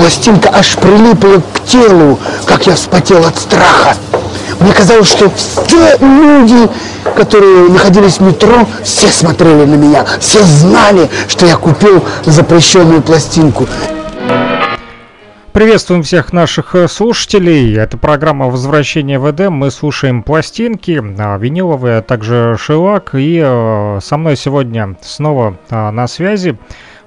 пластинка аж прилипла к телу, как я вспотел от страха. Мне казалось, что все люди, которые находились в метро, все смотрели на меня, все знали, что я купил запрещенную пластинку. Приветствуем всех наших э, слушателей. Это программа «Возвращение в Эдем». Мы слушаем пластинки, а, виниловые, а также шелак. И э, со мной сегодня снова а, на связи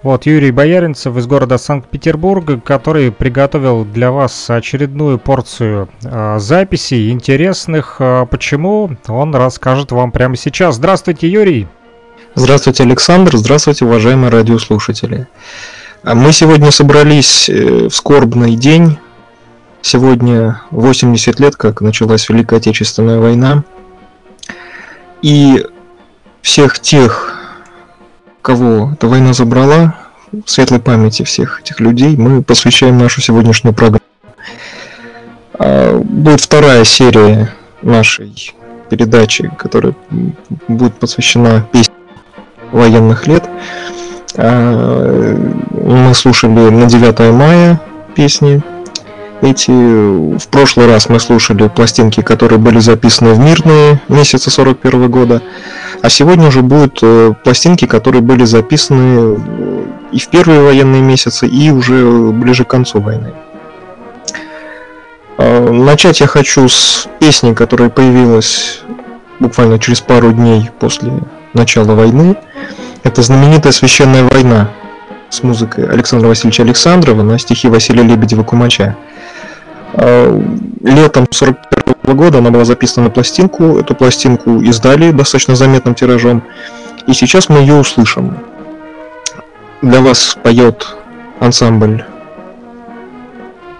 вот, Юрий Бояринцев из города Санкт-Петербурга, который приготовил для вас очередную порцию э, записей интересных. Э, почему, он расскажет вам прямо сейчас. Здравствуйте, Юрий! Здравствуйте, Александр! Здравствуйте, уважаемые радиослушатели! А мы сегодня собрались э, в скорбный день. Сегодня 80 лет, как началась Великая Отечественная война. И всех тех кого эта война забрала, светлой памяти всех этих людей, мы посвящаем нашу сегодняшнюю программу. А, будет вторая серия нашей передачи, которая будет посвящена песне военных лет. А, мы слушали на 9 мая песни эти. В прошлый раз мы слушали пластинки, которые были записаны в мирные месяцы 41 года. А сегодня уже будут э, пластинки, которые были записаны э, и в первые военные месяцы, и уже ближе к концу войны. А, начать я хочу с песни, которая появилась буквально через пару дней после начала войны. Это знаменитая «Священная война» с музыкой Александра Васильевича Александрова на стихи Василия Лебедева-Кумача. А, летом 41 года она была записана на пластинку. Эту пластинку издали достаточно заметным тиражом. И сейчас мы ее услышим. Для вас поет ансамбль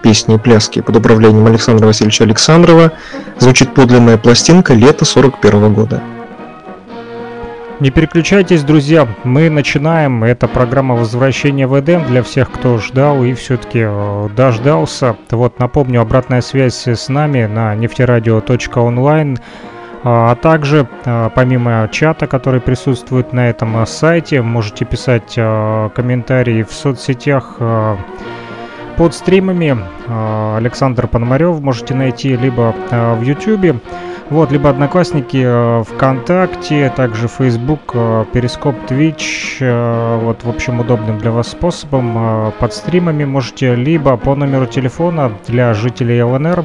песни и пляски под управлением Александра Васильевича Александрова. Звучит подлинная пластинка лета 41 года. Не переключайтесь, друзья, мы начинаем. Это программа возвращения в Эдем для всех, кто ждал и все-таки э, дождался. Вот напомню, обратная связь с нами на нефтерадио.онлайн. А, а также, э, помимо чата, который присутствует на этом э, сайте, можете писать комментарии в соцсетях под стримами. Александр Пономарев можете найти либо в YouTube. Вот, либо Одноклассники, э, ВКонтакте, также Facebook, э, Перископ, Twitch. Э, вот, в общем, удобным для вас способом. Под стримами можете либо по номеру телефона для жителей ЛНР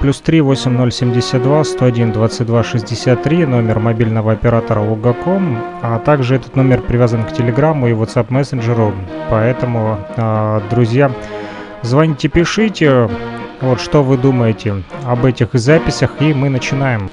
плюс 3 8072 101 22 63 номер мобильного оператора Лугаком, а также этот номер привязан к Телеграмму и WhatsApp мессенджеру, поэтому, друзья, звоните, пишите, вот что вы думаете об этих записях, и мы начинаем.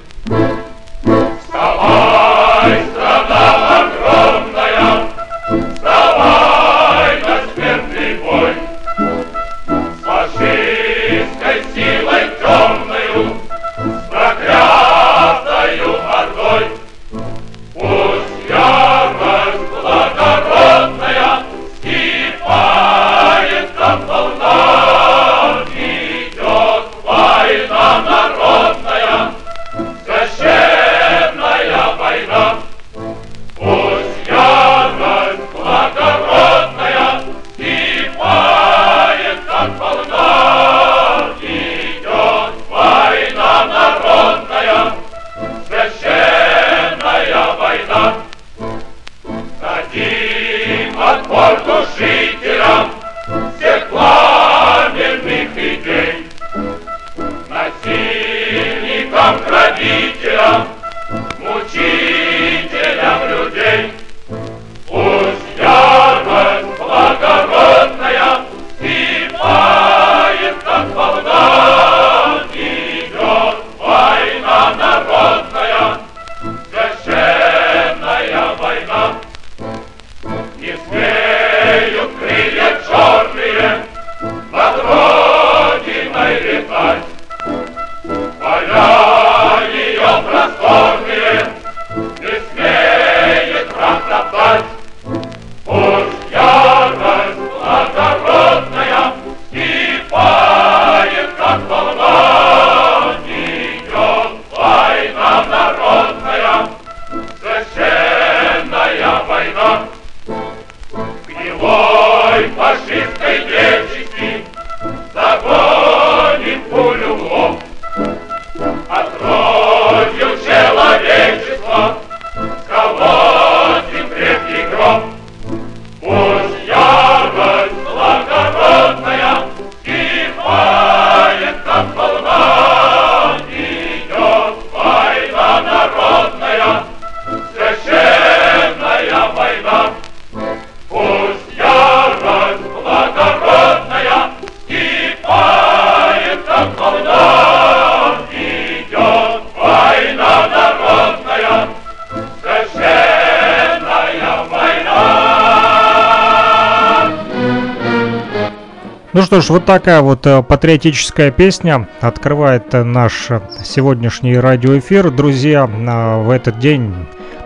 Что ж, вот такая вот э, патриотическая песня открывает э, наш сегодняшний радиоэфир. Друзья, э, в этот день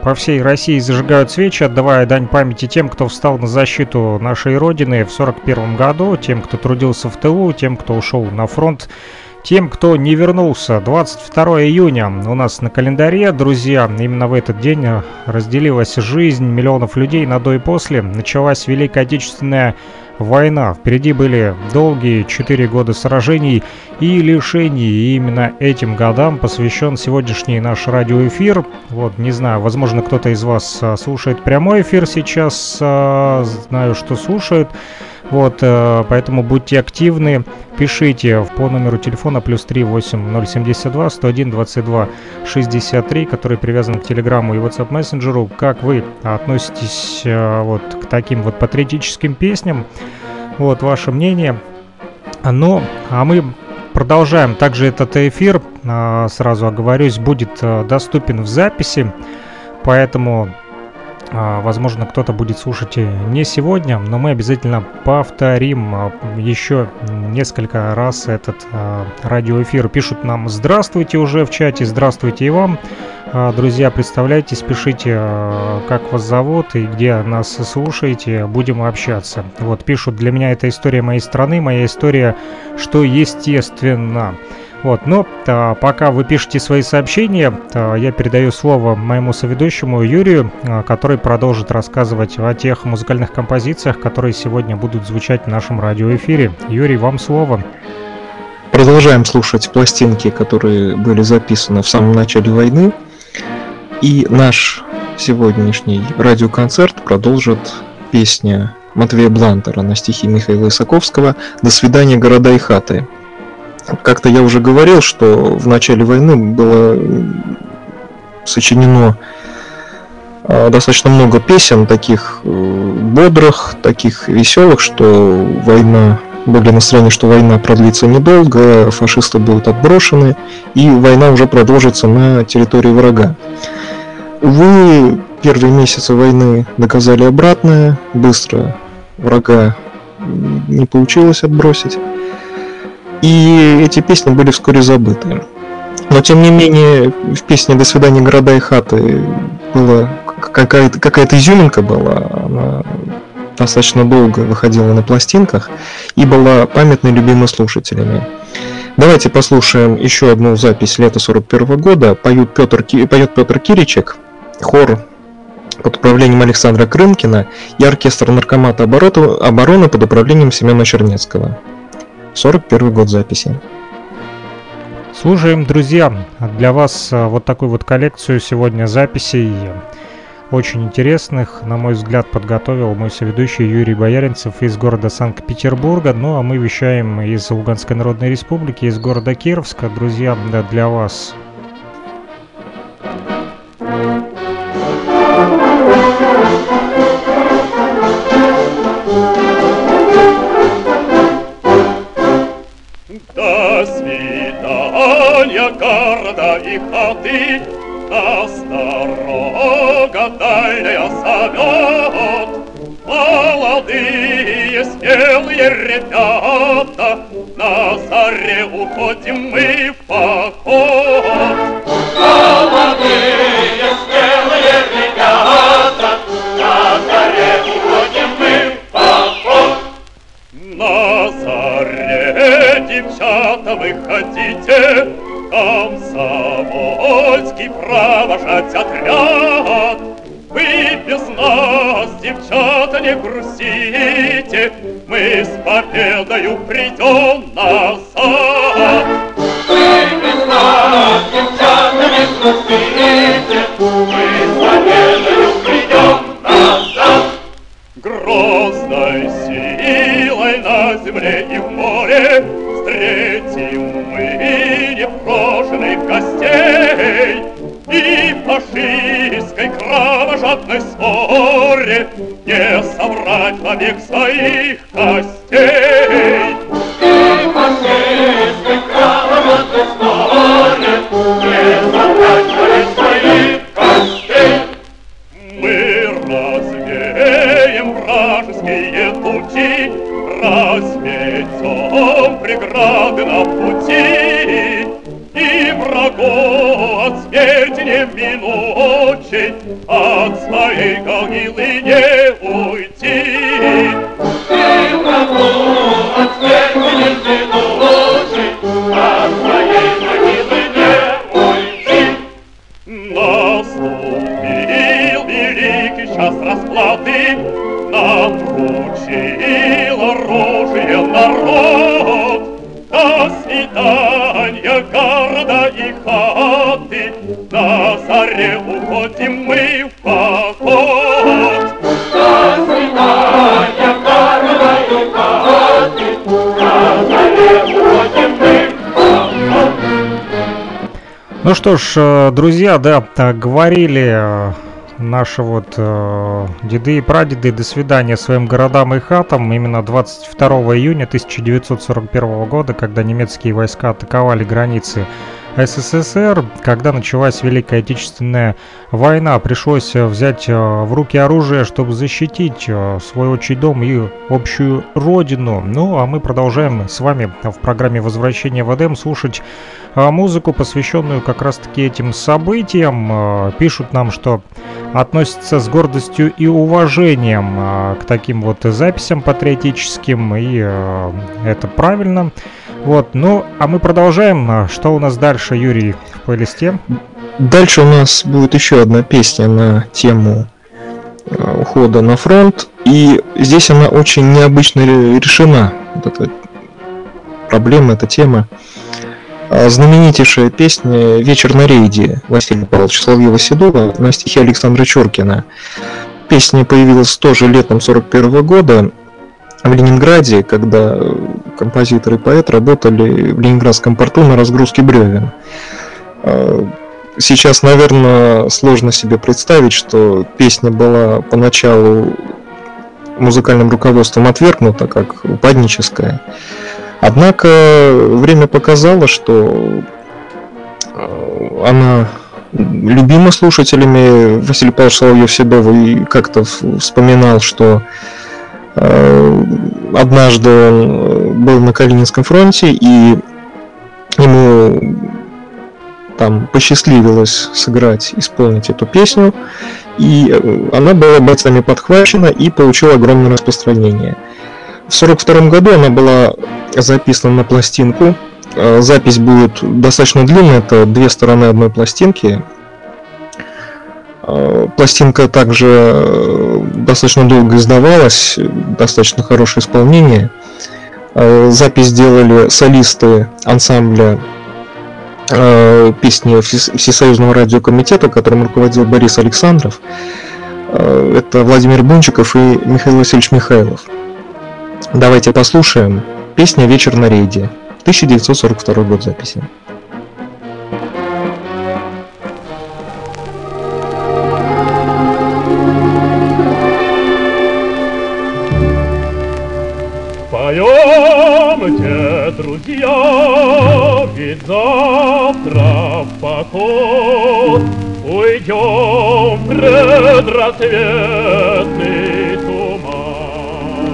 по всей России зажигают свечи, отдавая дань памяти тем, кто встал на защиту нашей Родины в 1941 году, тем, кто трудился в тылу, тем, кто ушел на фронт тем, кто не вернулся. 22 июня у нас на календаре, друзья, именно в этот день разделилась жизнь миллионов людей на до и после. Началась Великая Отечественная война. Впереди были долгие четыре года сражений и лишений. И именно этим годам посвящен сегодняшний наш радиоэфир. Вот, не знаю, возможно, кто-то из вас а, слушает прямой эфир сейчас. А, знаю, что слушает. Вот, э, поэтому будьте активны, пишите по номеру телефона плюс 3 8 072 101 22 63, который привязан к Телеграмму и WhatsApp мессенджеру. Как вы относитесь э, вот к таким вот патриотическим песням? Вот ваше мнение. Ну, а мы продолжаем. Также этот эфир, э, сразу оговорюсь, будет доступен в записи, поэтому возможно, кто-то будет слушать не сегодня, но мы обязательно повторим а, еще несколько раз этот а, радиоэфир. Пишут нам «Здравствуйте» уже в чате, «Здравствуйте» и вам. Друзья, представляйтесь, пишите, как вас зовут и где нас слушаете, будем общаться. Вот, пишут, для меня это история моей страны, моя история, что естественно. Вот, но а, пока вы пишете свои сообщения, а, я передаю слово моему соведущему Юрию, а, который продолжит рассказывать о тех музыкальных композициях, которые сегодня будут звучать в нашем радиоэфире. Юрий, вам слово. Продолжаем слушать пластинки, которые были записаны в самом начале войны. И наш сегодняшний радиоконцерт продолжит песня Матвея Блантера на стихи Михаила Исаковского «До свидания, города и хаты». Как-то я уже говорил, что в начале войны было сочинено а, достаточно много песен, таких э, бодрых, таких веселых, что война были настроения, что война продлится недолго, фашисты будут отброшены, и война уже продолжится на территории врага. Увы, первые месяцы войны доказали обратное, быстро врага не получилось отбросить и эти песни были вскоре забыты. Но тем не менее, в песне «До свидания, города и хаты» была какая-то какая изюминка была, она достаточно долго выходила на пластинках и была памятной любимой слушателями. Давайте послушаем еще одну запись лета 41 года. Поют Петр, поет Петр Киричек, хор под управлением Александра Крымкина и оркестр Наркомата обороны под управлением Семена Чернецкого. 41 год записи. Слушаем, друзья, для вас э, вот такую вот коллекцию сегодня записей очень интересных, на мой взгляд, подготовил мой соведущий Юрий Бояринцев из города Санкт-Петербурга. Ну а мы вещаем из Луганской Народной Республики, из города Кировска. Друзья, для вас и хаты, Нас дорога дальняя зовет. Молодые смелые ребята, На заре уходим мы в поход. Молодые смелые ребята, На заре уходим мы в поход. На заре, девчата, выходите, и провожать отряд. Вы без нас, девчата, не грустите, Мы с победою придем назад. Вы без нас, девчата, не грустите, Мы с победою придем назад. Грозной силой на земле и в море Встретим вовек своих костей. Что ж, э, друзья, да, говорили э, наши вот э, деды и прадеды до свидания своим городам и хатам именно 22 июня 1941 года, когда немецкие войска атаковали границы СССР, когда началась Великая Отечественная война, пришлось э, взять э, в руки оружие, чтобы защитить э, свой отчий дом и общую родину. Ну, а мы продолжаем с вами в программе «Возвращение в Эдем» слушать музыку, посвященную как раз-таки этим событиям. Пишут нам, что относятся с гордостью и уважением к таким вот записям патриотическим, и это правильно. Вот, ну, а мы продолжаем. А, Что у нас дальше, Юрий, в плейлисте? Дальше у нас будет еще одна песня на тему э, ухода на фронт. И здесь она очень необычно ре- решена. Вот эта проблема, эта тема. А, Знаменитейшая песня «Вечер на рейде» Василия Павловича Соловьева-Седова на стихи Александра Чуркина. Песня появилась тоже летом 41 года в Ленинграде, когда э, композитор и поэт работали в Ленинградском порту на разгрузке бревен. Э, Сейчас, наверное, сложно себе представить, что песня была поначалу музыкальным руководством отвергнута как упадническая. Однако время показало, что э, она любима слушателями. Василий Павлович Соловьев Седов и как-то вспоминал, что э, однажды он был на Калининском фронте, и ему там посчастливилось сыграть, исполнить эту песню, и э, она была бойцами подхвачена и получила огромное распространение. В 1942 году она была записана на пластинку. Э, Запись будет достаточно длинная, это две стороны одной пластинки. Э, Пластинка также достаточно долго издавалась, достаточно хорошее исполнение. Э, Запись сделали солисты ансамбля э, песни Всес- Всесоюзного радиокомитета, которым руководил Борис Александров. Э, Это Владимир Бунчиков и Михаил Васильевич Михайлов. Давайте послушаем. Песня «Вечер на рейде». 1942 год записи. Ведь завтра в поход Уйдем в предрассветный туман.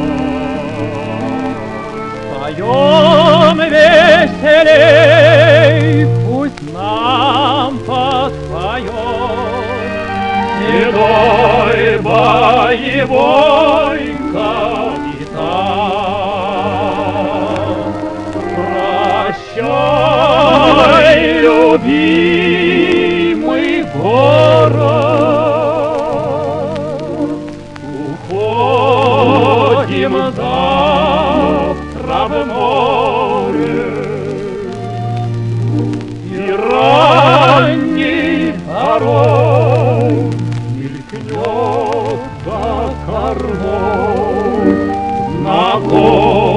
Поем веселей, пусть нам подпоет Седой боевой любимый город, Уходим завтра в море, И ранней порой мелькнет за кормой знакомый знакомый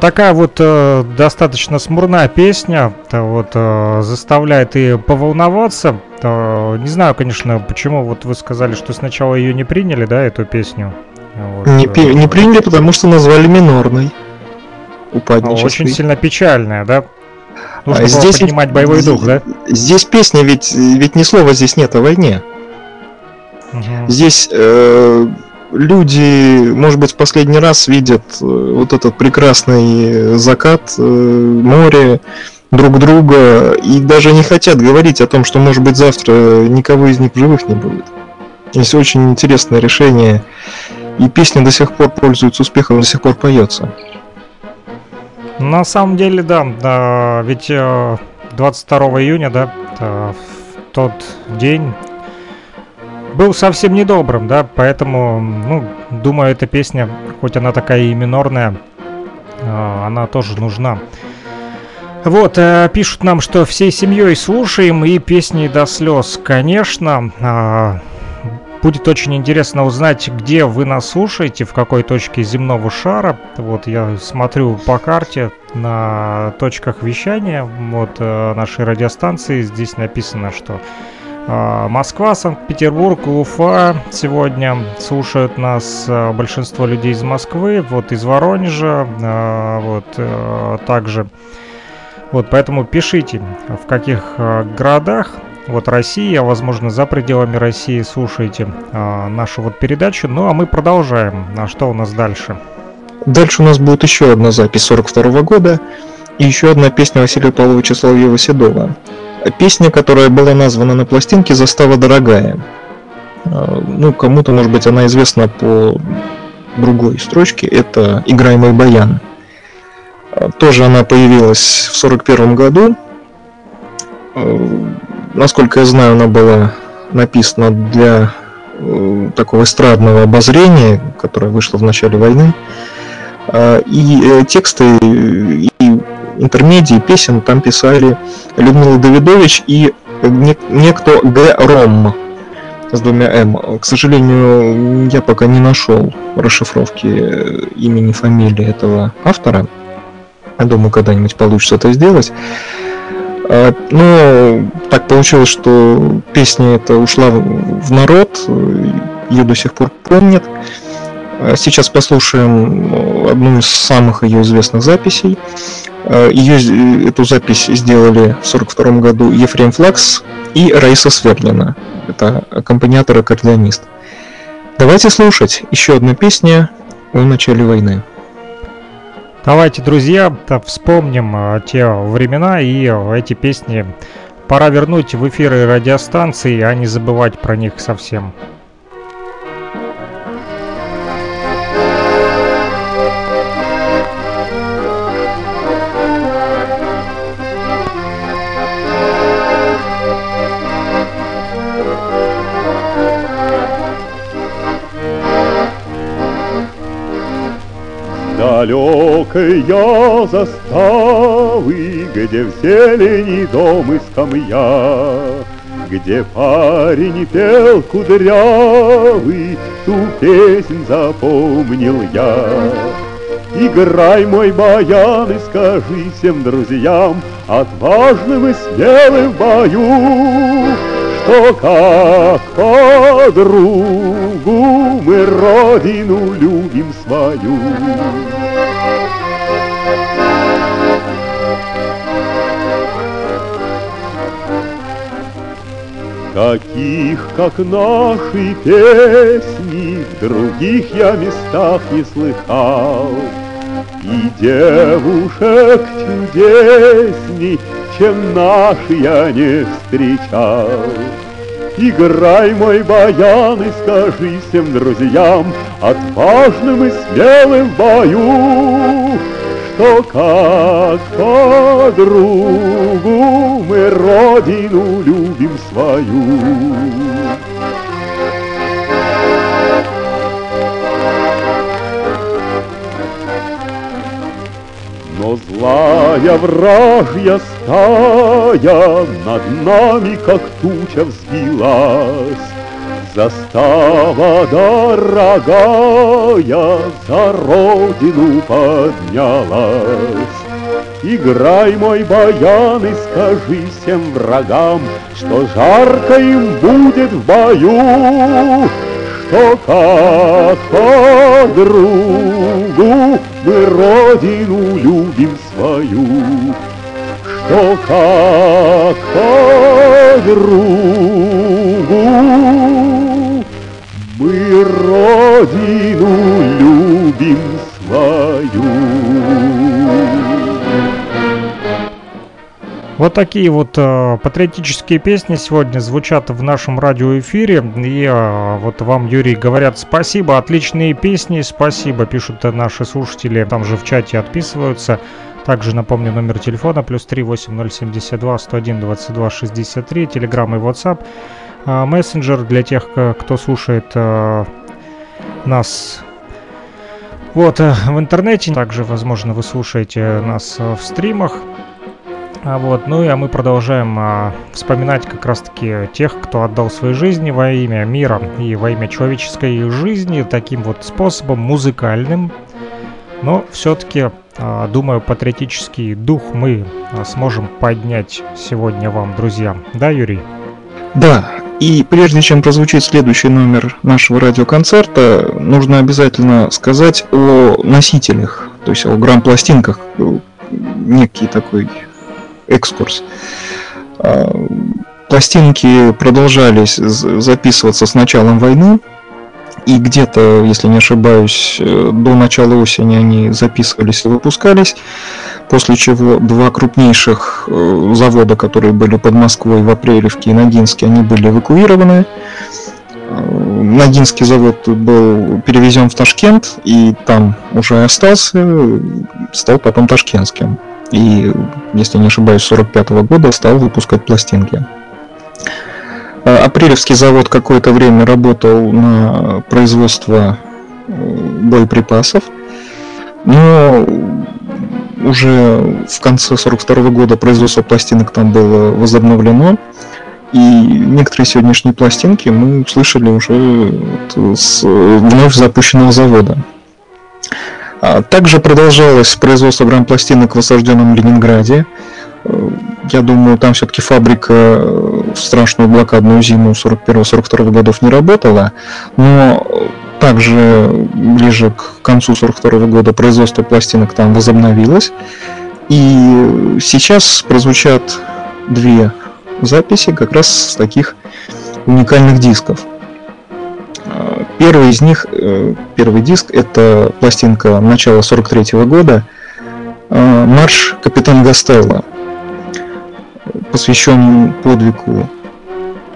такая вот э, достаточно смурная песня, то вот э, заставляет и поволноваться. Э, не знаю, конечно, почему вот вы сказали, что сначала ее не приняли, да, эту песню. Вот, Не, э, пи- не приняли, потому что назвали минорной. ну, Упаднической. Очень сильно печальная, да? Нужно А здесь поднимать боевой дух, да? Здесь песня, ведь, ведь ни слова здесь нет о войне. Мгм. Здесь э, люди, может быть, в последний раз видят э, вот этот прекрасный закат, э, море, друг друга, и даже не хотят говорить о том, что, может быть, завтра никого из них живых не будет. Есть очень интересное решение, и песня до сих пор пользуется успехом, до сих пор поется. На самом деле, да, да, ведь э, 22 июня, да, э, в тот день был совсем недобрым, да, поэтому, ну, думаю, эта песня, хоть она такая и минорная, э, она тоже нужна. Вот, э, пишут нам, что всей семьей слушаем и песни до слез. Конечно, а, будет очень интересно узнать, где вы нас слушаете, в какой точке земного шара. Вот я смотрю по карте на точках вещания вот э, нашей радиостанции. Здесь написано, что а, Москва, Санкт-Петербург, Уфа сегодня слушают нас а, большинство людей из Москвы, вот из Воронежа, а, вот также. Вот, поэтому пишите, в каких а, городах вот России, а возможно за пределами России слушаете а, нашу вот передачу. Ну а мы продолжаем. А что у нас дальше? Дальше у нас будет еще одна запись 42 года и еще одна песня Василия Павловича Соловьева-Седова. Песня, которая была названа на пластинке «Застава дорогая». А, Ну, кому-то, может быть, она известна по другой строчке. Это «Играй мой баян». А, Тоже она появилась в 41 году. А, Насколько я знаю, она была написана для э, такого эстрадного обозрения, которое вышло в начале войны. И э, тексты э, и интермедии песен там писали Людмила Давидович и не- некто Г. Ром с двумя М. К сожалению, я пока не нашел расшифровки имени, фамилии этого автора. Я думаю, когда-нибудь получится это сделать. А, Но так получилось, что песня эта ушла в народ, ее до сих пор помнят. А Сейчас послушаем одну из самых ее известных записей. Ее, эту запись сделали в 1942 году Ефрем Флакс и Раиса Свердлина. Это аккомпаниатор и аккордеонист. Давайте слушать еще одна песня о начале войны. Давайте, друзья, вспомним э, те времена и э, эти песни пора вернуть в эфиры радиостанции, а не забывать про них совсем. Далекой я заставы, где в зелени дом и скамья, Где парень пел кудрявый, ту песнь запомнил я. Играй, мой баян, и скажи всем друзьям, Отважным и смелым в бою, Что как подругу мы родину любим свою. Таких, как наши песни, в других я местах не слыхал. И девушек чудесней, чем наши я не встречал. Играй, мой баян, и скажи всем друзьям, Отважным и смелым в бою, Что как подругу мы родину любим свою. Злая вражья стая Над нами, как туча, взвилась. Застава дорогая За родину поднялась. Играй, мой баян, и скажи всем врагам, Что жарко им будет в бою, Что как подругу мы родину любим свою, Что как подругу мы родину любим свою. Вот такие вот э, патриотические песни сегодня звучат в нашем радиоэфире. И э, вот вам, Юрий, говорят спасибо, отличные песни, спасибо, пишут наши слушатели, там же в чате отписываются. Также напомню номер телефона плюс 3 8072 101 22 63, телеграм и WhatsApp. А, мессенджер для тех, кто слушает э, нас вот э, в интернете. Также, возможно, вы слушаете нас э, в стримах. А вот, ну и а мы продолжаем а, вспоминать как раз-таки тех, кто отдал свои жизни во имя мира и во имя человеческой жизни таким вот способом музыкальным. Но все-таки, а, думаю, патриотический дух мы а, сможем поднять сегодня вам, друзья. Да, Юрий? Да, и прежде чем прозвучит следующий номер нашего радиоконцерта, нужно обязательно сказать о носителях, то есть о грамм-пластинках, некий такой экскурс. А, пластинки продолжались записываться с началом войны, и где-то, если не ошибаюсь, э, до начала осени они записывались и выпускались, после чего два крупнейших э, завода, которые были под Москвой в Апрелевке и Ногинске, они были эвакуированы. Э, Ногинский завод был перевезен в Ташкент, и там уже остался, стал потом ташкентским. И, если не ошибаюсь, с 45 года стал выпускать пластинки. Апрелевский завод какое-то время работал на производство боеприпасов, но уже в конце 42 года производство пластинок там было возобновлено, и некоторые сегодняшние пластинки мы услышали уже с вновь запущенного завода. Также продолжалось производство грамм-пластинок в осажденном Ленинграде. Я думаю, там все-таки фабрика в страшную блокадную зиму 41-42 годов не работала, но также ближе к концу 42 года производство пластинок там возобновилось. И сейчас прозвучат две записи как раз с таких уникальных дисков. Первый из них, э, первый диск, это пластинка начала 43 -го года, э, марш «Капитан Гастелло», посвящен подвигу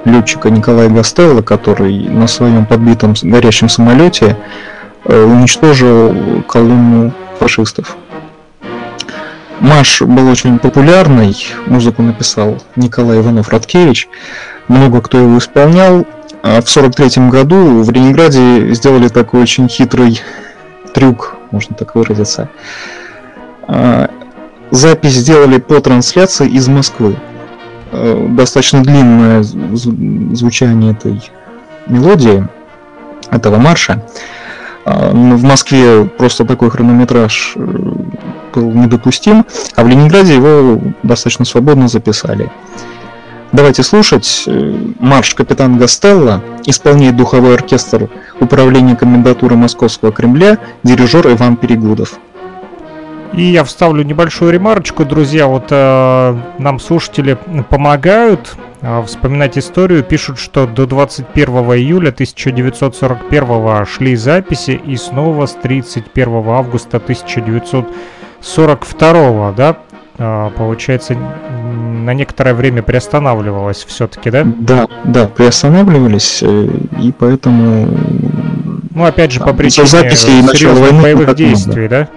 летчика Николая Гастелло, который на своем подбитом горящем самолете э, уничтожил колонну фашистов. Марш был очень популярный, музыку написал Николай Иванов-Радкевич, много кто его исполнял. А в 1943 году в Ленинграде сделали такой очень хитрый трюк, можно так выразиться. А, запись сделали по трансляции из Москвы. Э, достаточно длинное звучание этой мелодии, этого марша. А, в Москве просто такой хронометраж э, был недопустим, а в Ленинграде его достаточно свободно записали. Давайте слушать. Э, марш «Капитан Гастелло» исполняет духовой оркестр Управления комендатуры Московского Кремля, дирижер Иван Перегудов. И я вставлю небольшую ремарочку, друзья. Вот э, нам слушатели помогают э, вспоминать историю. Пишут, что до 21 июля 1941 шли записи и снова с 31 августа 1942, да, получается, на некоторое время приостанавливалось все-таки, да? Да, да, приостанавливались, э, и поэтому... Ну, опять же, по причине записи серьезных боевых действий, да?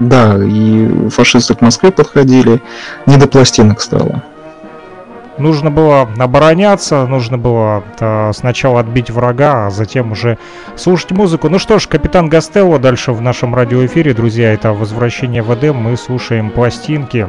Да, и фашисты к Москве подходили, не до пластинок стало. Нужно было обороняться, нужно было э, сначала отбить врага, а затем уже слушать музыку. Ну что ж, капитан Гастелло дальше в нашем радиоэфире, друзья, это «Возвращение в Эдем», мы слушаем пластинки.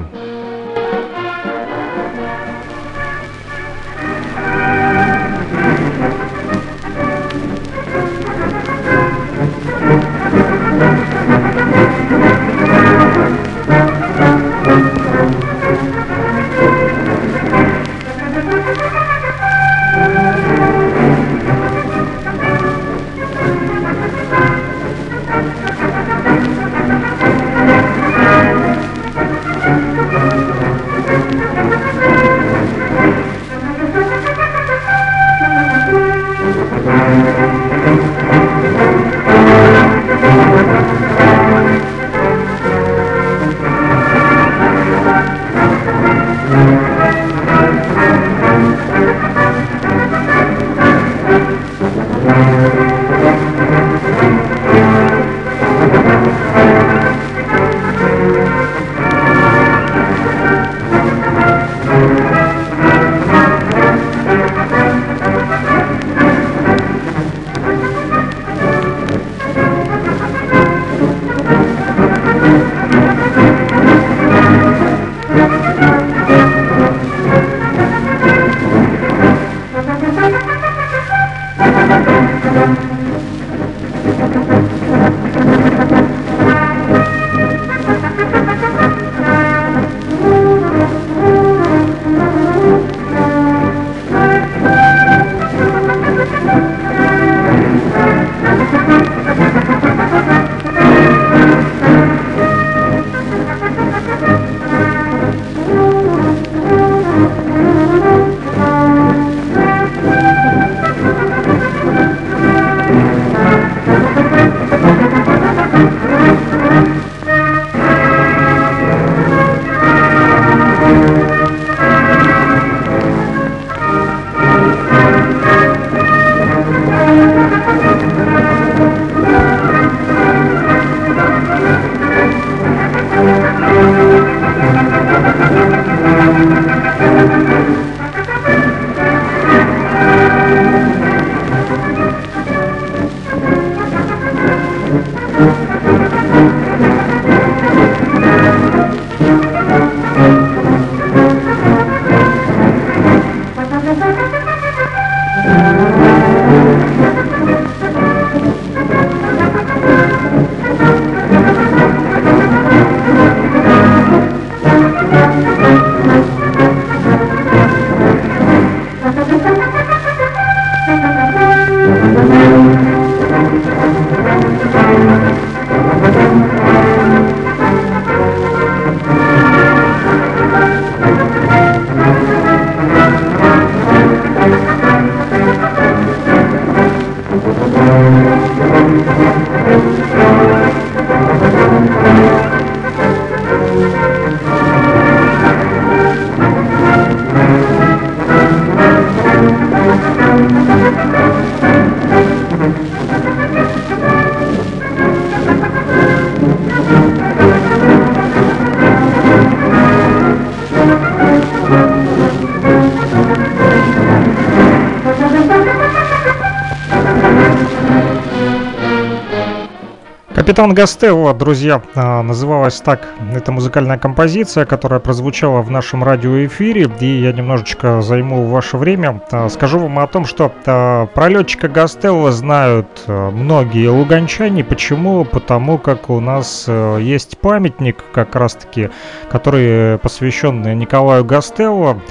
Капитан Гастелло, друзья, а, называлась так эта музыкальная композиция, которая прозвучала в нашем радиоэфире, и я немножечко займу ваше время. А, скажу вам о том, что а, про летчика Гастелло знают многие луганчане. Почему? Потому как у нас есть памятник, как раз-таки, который посвящен Николаю Гастелло.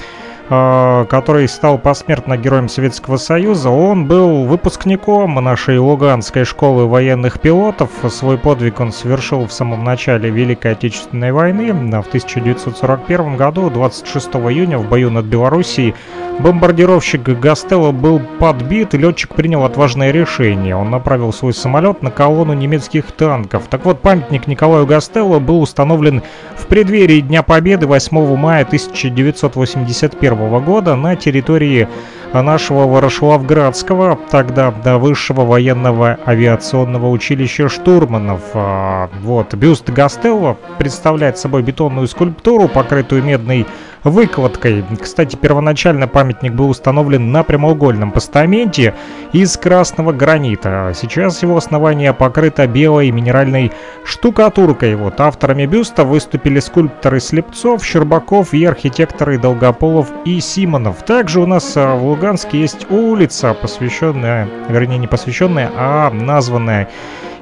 А, который стал посмертно героем Советского Союза, он был выпускником нашей Луганской школы военных пилотов. Свой подвиг он совершил в самом начале Великой Отечественной войны. В 1941 году, 26 июня, в бою над Белоруссией, бомбардировщик Гастелло был подбит, и летчик принял отважное решение. Он направил свой самолет на колонну немецких танков. Так вот, памятник Николаю Гастелло был установлен в преддверии Дня Победы 8 мая 1981 года на территории нашего Ворошиловградского, тогда до Высшего военного авиационного училища штурманов. А, вот, бюст Гастелло представляет собой бетонную скульптуру, покрытую медной выкладкой. Кстати, первоначально памятник был установлен на прямоугольном постаменте из красного гранита. Сейчас его основание покрыто белой минеральной штукатуркой. Вот авторами бюста выступили скульпторы Слепцов, Щербаков и архитекторы Долгополов и Симонов. Также у нас а, в Луганске есть улица, посвященная, вернее не посвященная, а названная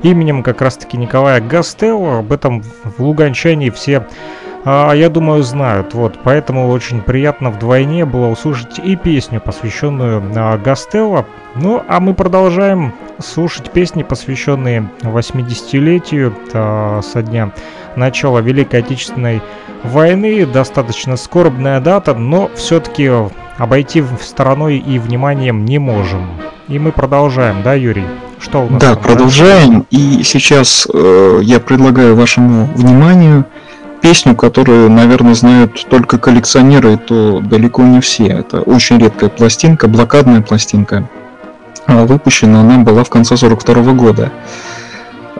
именем как раз-таки Николая Гастелло. Об этом в Луганчане все а, я думаю, знают. Вот, поэтому очень приятно вдвойне было услышать и песню, посвященную а, Гастелло. Ну, а мы продолжаем слушать песни, посвященные 80-летию а, со дня начала Великой Отечественной войны. Достаточно скорбная дата, но все-таки обойти стороной и вниманием не можем. И мы продолжаем, да, Юрий? Что у нас? Да, там, продолжаем. Да? И сейчас э, я предлагаю вашему вниманию песню, которую, наверное, знают только коллекционеры, и то далеко не все. Это очень редкая пластинка, блокадная пластинка. А выпущена она была в конце 42 года.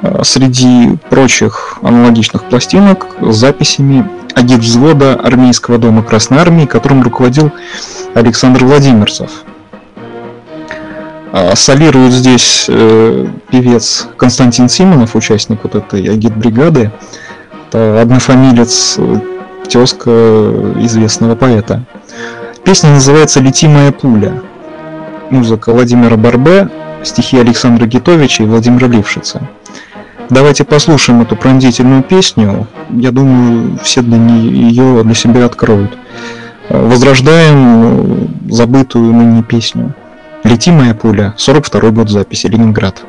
А, среди прочих аналогичных пластинок с записями агит взвода армейского дома Красной Армии, которым руководил Александр Владимирцев. А, солирует здесь э, певец Константин Симонов, участник вот этой агит-бригады. Это однофамилец, тезка известного поэта. Песня называется «Лети моя пуля». Музыка Владимира Барбе, стихи Александра Гитовича и Владимира Лившица. Давайте послушаем эту пронзительную песню. Я думаю, все для нее, ее для себя откроют. Возрождаем забытую ныне песню. «Лети моя пуля», 42 год записи, Ленинград.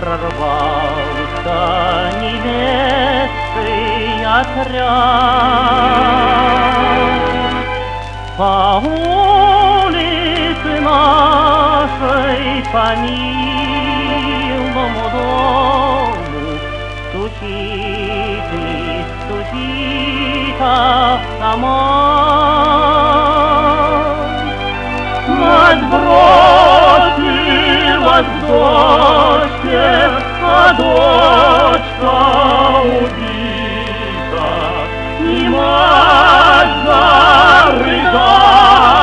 прорвался немецкий отряд. По улице нашей по милому дому стучит и стучит автомат. Над бродью воздух плачет, а дочка убита, и мать зарыдала.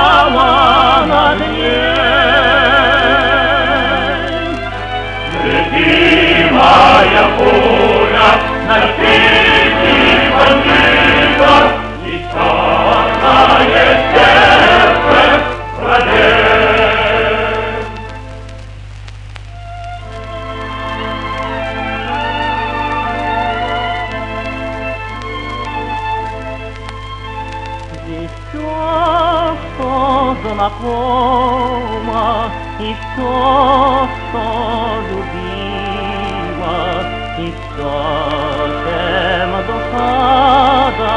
poma i to to ljubiva i to sem do sada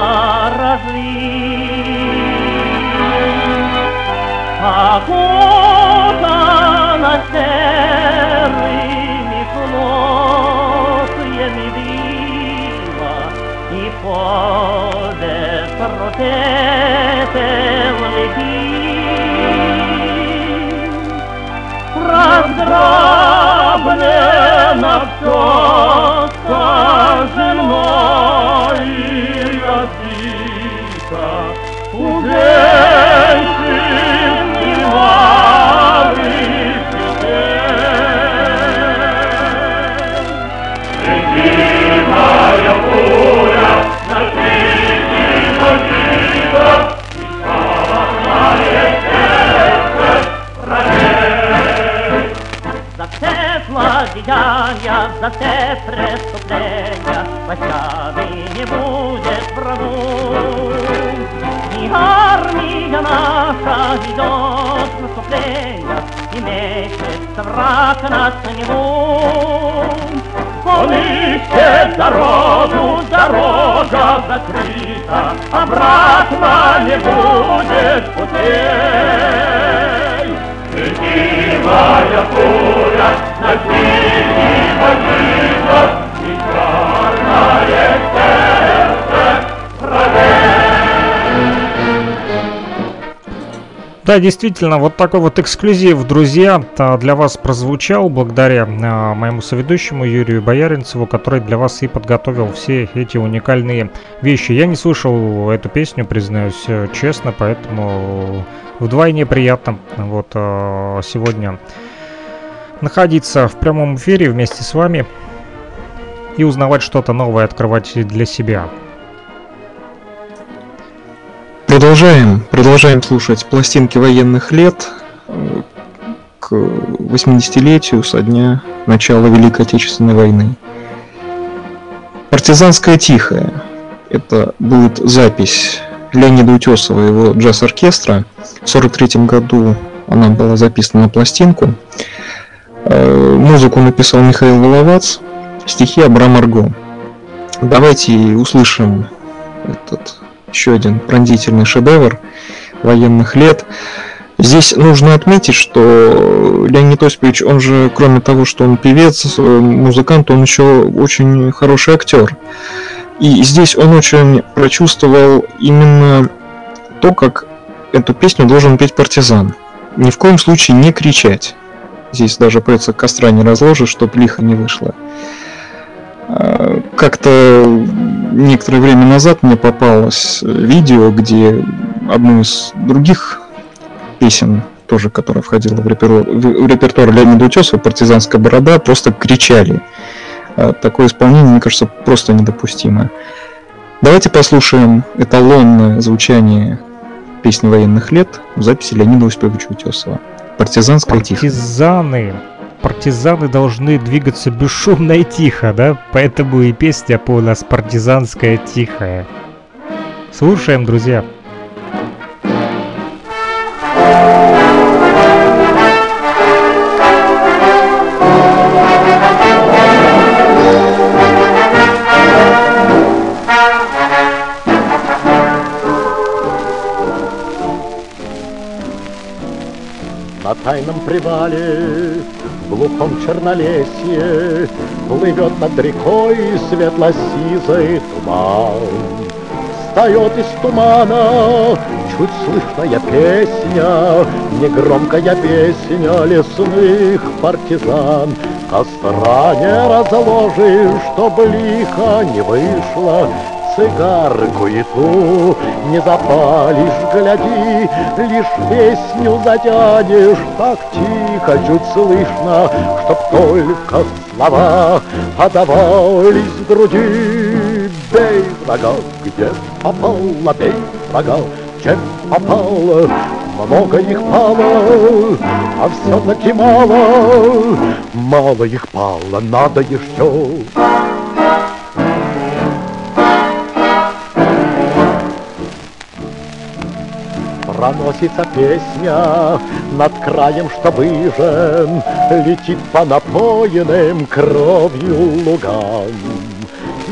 razli. A kota na sebi mi hlos je i pode protete разграблено все сожжено и злодеяния, за все преступления Пощады не будет врагу. И армия наша ведет наступление, И мечется враг на снегу. Он ищет дорогу, дорога закрыта, Обратно не будет путей. Летивая пуля Да, действительно, вот такой вот эксклюзив, друзья, а, для вас прозвучал благодаря а, моему соведущему Юрию Бояринцеву, который для вас и подготовил все эти уникальные вещи. Я не слышал эту песню, признаюсь э, честно, поэтому вдвойне приятно вот а, сегодня находиться в прямом эфире вместе с вами и узнавать что-то новое, открывать для себя. Продолжаем, продолжаем слушать пластинки военных лет э, к 80-летию со дня начала Великой Отечественной войны. Партизанская тихая. Это будет запись Леонида Утесова, его джаз-оркестра. В 43 году она была записана на пластинку. Э, Музыку написал Михаил Воловац, стихи Абрам Арго. Давайте услышим этот еще один пронзительный шедевр военных лет. Здесь нужно отметить, что Леонид Осипович, он же, кроме того, что он певец, э, музыкант, он еще очень хороший актер. И здесь он очень прочувствовал именно то, как эту песню должен петь партизан. Ни в коем случае не кричать. Здесь даже поется костра не разложишь, чтоб лихо не вышло. А, Как-то некоторое время назад мне попалось видео, где одну из других песен, тоже которая входила в репертуар, в репертуар Леонида Утесова, «Партизанская борода», просто кричали. А, Такое исполнение, мне кажется, просто недопустимо. Давайте послушаем эталонное звучание песни военных лет в записи Леонида Осиповича Утесова. «Партизанская тихо». Партизаны. Партизаны должны двигаться бесшумно и тихо, да? Поэтому и песня у нас партизанская тихая. Слушаем, друзья. На тайном привале, в глухом чернолесье Плывет над рекой светло-сизый туман. Встает из тумана чуть слышная песня, Негромкая песня лесных партизан. Костра не разложишь, чтоб лихо не вышло, Цигарку и ту не запалишь, гляди, Лишь песню затянешь, так тихо, чуть слышно, Чтоб только слова отдавались в груди. Бей врага, где попало, бей врага, чем попало, много их пало, а все-таки мало, мало их пало, надо еще. Проносится песня над краем, что выжен, Летит по напоенным кровью лугам.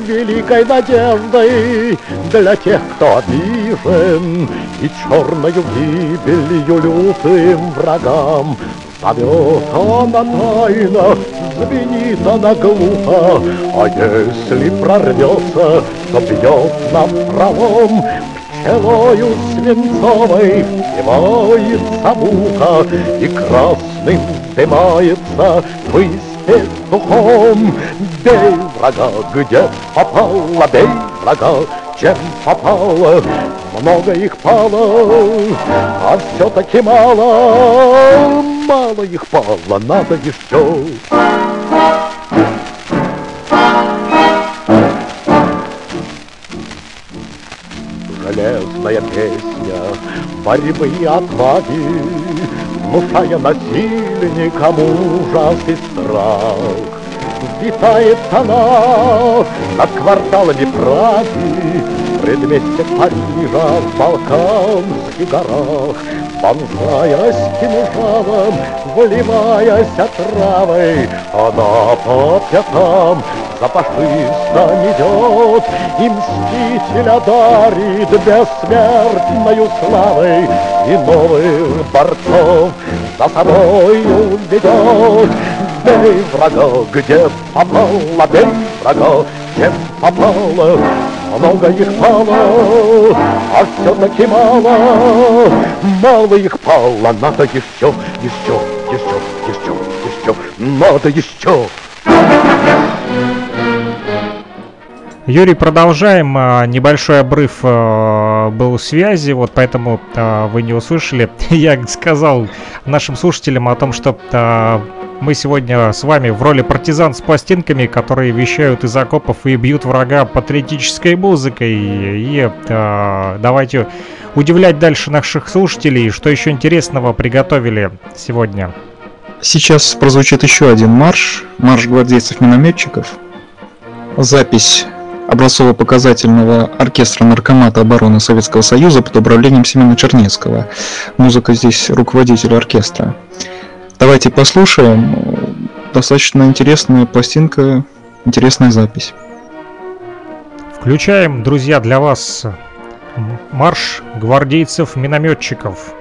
Великой надеждой для тех, кто обижен, И черною гибелью лютым врагам. Зовет она тайно, звенит она глухо, А если прорвется, то бьет на пролом Пчелою свинцовой Пивается муха, И небесным дымается высь петухом. Бей врага, где попало, бей врага, чем попало. Много их пало, а все-таки мало, мало их пало, надо еще. Железная песня борьбы и отваги, Внушая насильникам ужас и страх. Витает она над кварталами Праги, Предместье Парижа в Балканских горах, Вонзаясь кинжалом, вливаясь отравой, Она по пятам за фашистом идет, И мстителя дарит бессмертною славой, И новых борцов за собой ведет. Бей врага, где попало, бей врага, где попало, много их пало, а все-таки мало, мало их пало, надо еще, еще, еще, еще, еще, надо еще. Юрий, продолжаем. А, небольшой обрыв а, был связи, вот поэтому а, вы не услышали. Я сказал нашим слушателям о том, что мы сегодня с вами в роли партизан с пластинками, которые вещают из окопов и бьют врага патриотической музыкой. И давайте удивлять дальше наших слушателей, что еще интересного приготовили сегодня. Сейчас прозвучит еще один марш, марш гвардейцев-минометчиков. Запись образцово-показательного оркестра Наркомата обороны Советского Союза под управлением Семена Чернецкого. Музыка здесь руководитель оркестра. Давайте послушаем. Достаточно интересная пластинка, интересная запись. Включаем, друзья, для вас марш гвардейцев-минометчиков.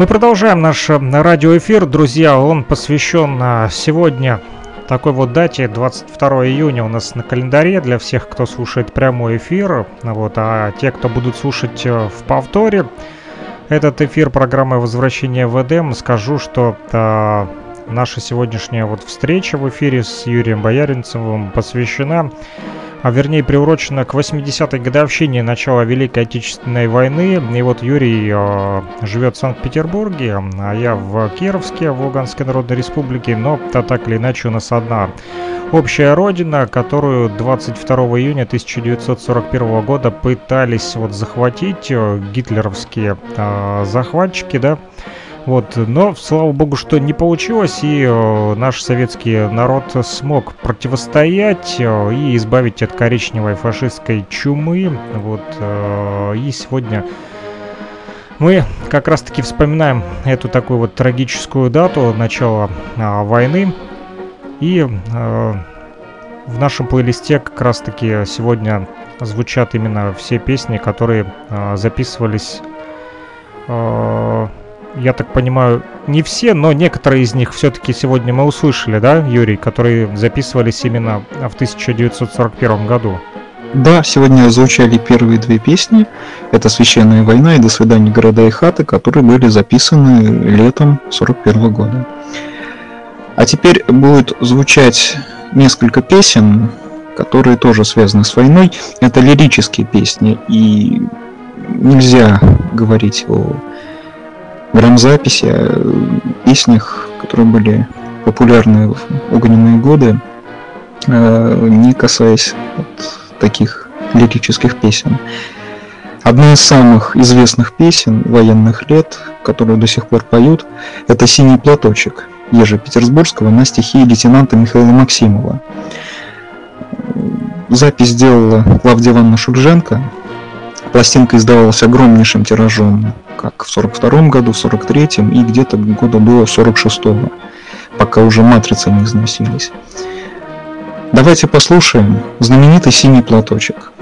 Мы продолжаем наш э, радиоэфир, друзья. Он посвящен э, сегодня такой вот дате, 22 июня у нас на календаре для всех, кто слушает прямой эфир. Вот, а те, кто будут слушать э, в повторе, этот эфир программы «Возвращение в Эдем». Скажу, что наша сегодняшняя вот встреча в эфире с Юрием Бояринцевым посвящена а вернее приурочена к 80-й годовщине начала Великой Отечественной войны. И вот Юрий э, живет в Санкт-Петербурге, а я в Кировске, в Луганской Народной Республике, но то так или иначе у нас одна общая родина, которую 22 июня 1941 года пытались вот захватить э, гитлеровские э, захватчики, да, вот, но слава богу, что не получилось, и э, наш советский народ смог противостоять э, и избавить от коричневой фашистской чумы. Вот, э, и сегодня мы как раз-таки вспоминаем эту такую вот трагическую дату начала э, войны. И в нашем плейлисте как раз-таки сегодня звучат именно все песни, которые записывались я так понимаю, не все, но некоторые из них все-таки сегодня мы услышали, да, Юрий, которые записывались именно в 1941 году. Да, сегодня звучали первые две песни. Это «Священная война» и «До свидания, города и хаты», которые были записаны летом 41 года. А теперь будет звучать несколько песен, которые тоже связаны с войной. Это лирические песни, и нельзя говорить о грамзаписи, о песнях, которые были популярны в огненные годы, э, не касаясь вот таких лирических песен. Одна из самых известных песен военных лет, которую до сих пор поют, это «Синий платочек» Ежи Петербургского на стихи лейтенанта Михаила Максимова. Запись сделала Клавдия Ивановна Шульженко. Пластинка издавалась огромнейшим тиражом как в 42 году, в 43 и где-то года до 46 пока уже матрицы не износились. Давайте послушаем знаменитый синий платочек.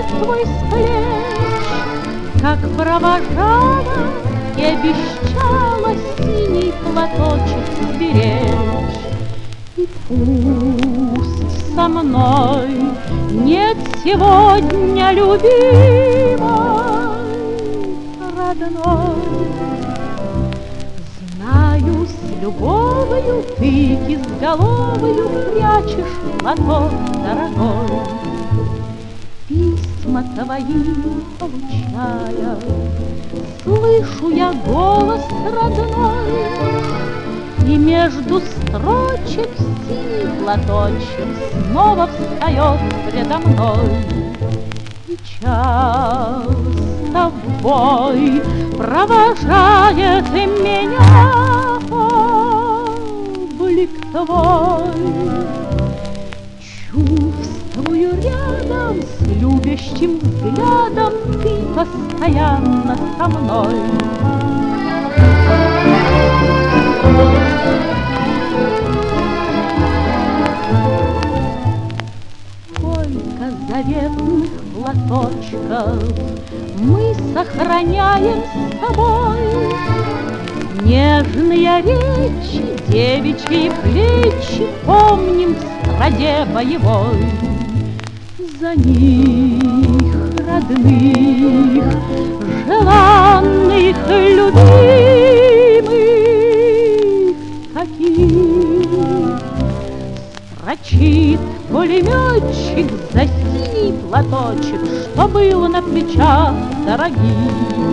Платочек твой с плеч, Как провожала и обещала Синий платочек сберечь. И пусть со мной нет сегодня любимой, родной, Знаю, с любовью ты кизголовою Прячешь платок дорогой. Письма твои получая, Слышу я голос родной, И между строчек синий платочек Снова встает предо мной. И час тобой провожает меня облик твой. Чувствую рядом с любящим взглядом Ты постоянно со мной. Сколько заветных платочков Мы сохраняем с тобой. Нежные речи, девичьи плечи Помним в страде боевой. За них родных, желанных, любимых таких Строчит пулеметчик за синий платочек, Что было на плечах дорогих.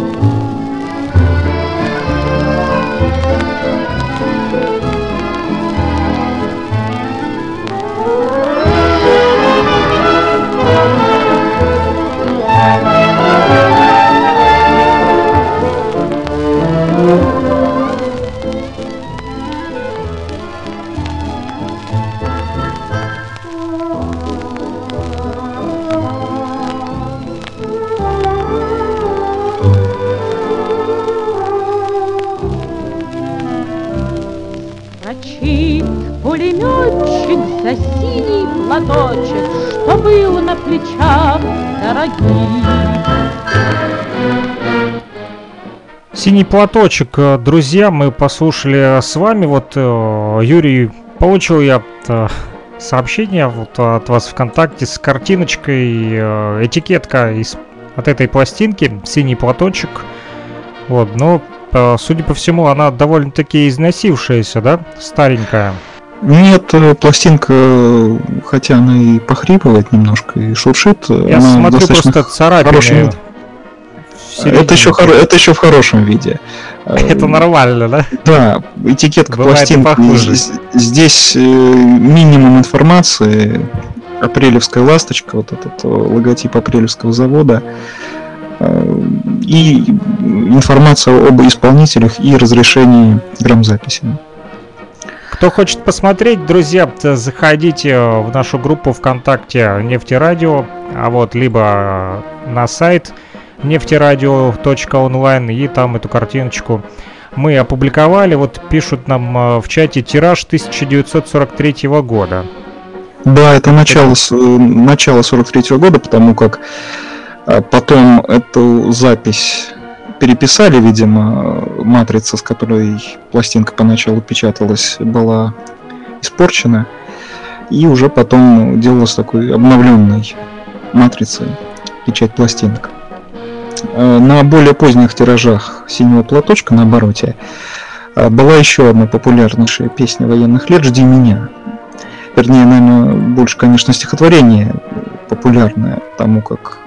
Строчит пулеметчик за синий платочек, Что был на плечах дорогих. Синий платочек, э, друзья, мы послушали с вами. Вот э, Юрий, получил я э, сообщение вот от вас ВКонтакте с картиночкой, этикетка из, от этой пластинки, синий платочек. Вот, но, судя по всему, она довольно-таки износившаяся, да, старенькая. Нет, пластинка, хотя она и похрипывает немножко и шуршит. Я смотрю просто царапины это еще, хор... это еще в хорошем виде. Это нормально, да? Да, этикетка пластинки. Здесь э, минимум информации. Апрелевская ласточка, вот этот э, логотип апрелевского завода. Э, и информация об исполнителях и разрешении грамзаписи. Кто хочет посмотреть, друзья, заходите в нашу группу ВКонтакте Нефтерадио, а вот либо на сайт нефтерадио.онлайн, и там эту картиночку мы опубликовали. Вот пишут нам э, в чате тираж 1943 года. Да, это начало, это... начало 43 -го года, потому как э, потом эту запись переписали, видимо, матрица, с которой пластинка поначалу печаталась, была испорчена, и уже потом делалась такой обновленной матрицей печать пластинок. Э, на более поздних тиражах «Синего платочка» на обороте э, была еще одна популярнейшая песня военных лет «Жди меня». Вернее, наверное, больше, конечно, стихотворение популярное, тому как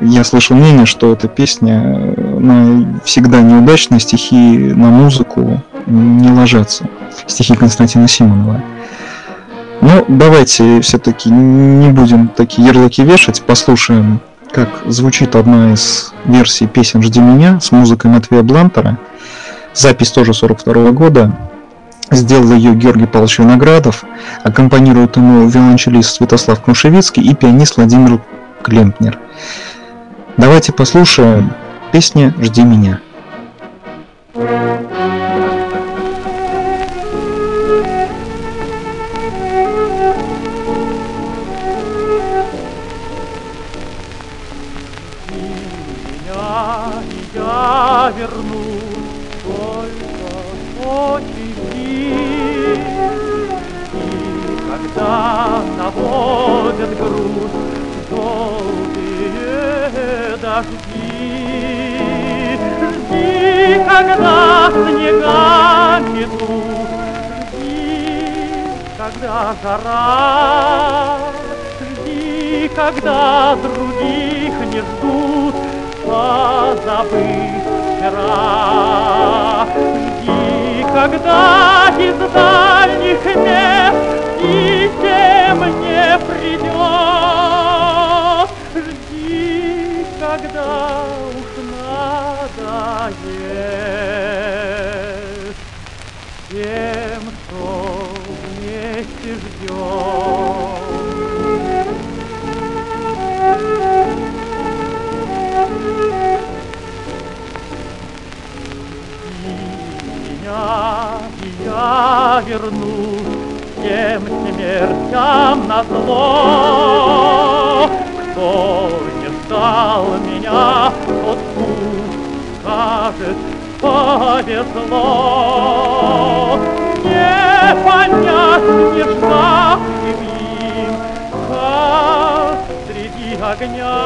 я слышал мнение, что эта песня на всегда неудачные стихи на музыку не ложатся. Стихи Константина Симонова. Ну, давайте все-таки не будем такие ярлыки вешать, послушаем как звучит одна из версий песен «Жди меня» с музыкой Матвея Блантера. Запись тоже 42 -го года. Сделал ее Георгий Павлович Виноградов. Аккомпанирует ему виолончелист Святослав Кнушевицкий и пианист Владимир Клемпнер. Давайте послушаем песню «Жди меня». Когда снега метут, жди, когда жара, жди, когда других не ждут, позабыть вчера. Жди, когда из дальних мест писем не придет, когда надоест тем, кто вместе ждет. меня, я вернусь всем смертям на зло. Меня, тот скажет, повезло. Не понять, не ждать им, как среди огня.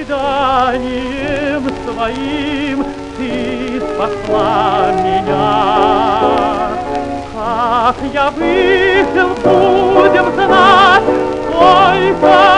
Ожиданием своим ты спасла меня. Как я выжил, будем знать, сколько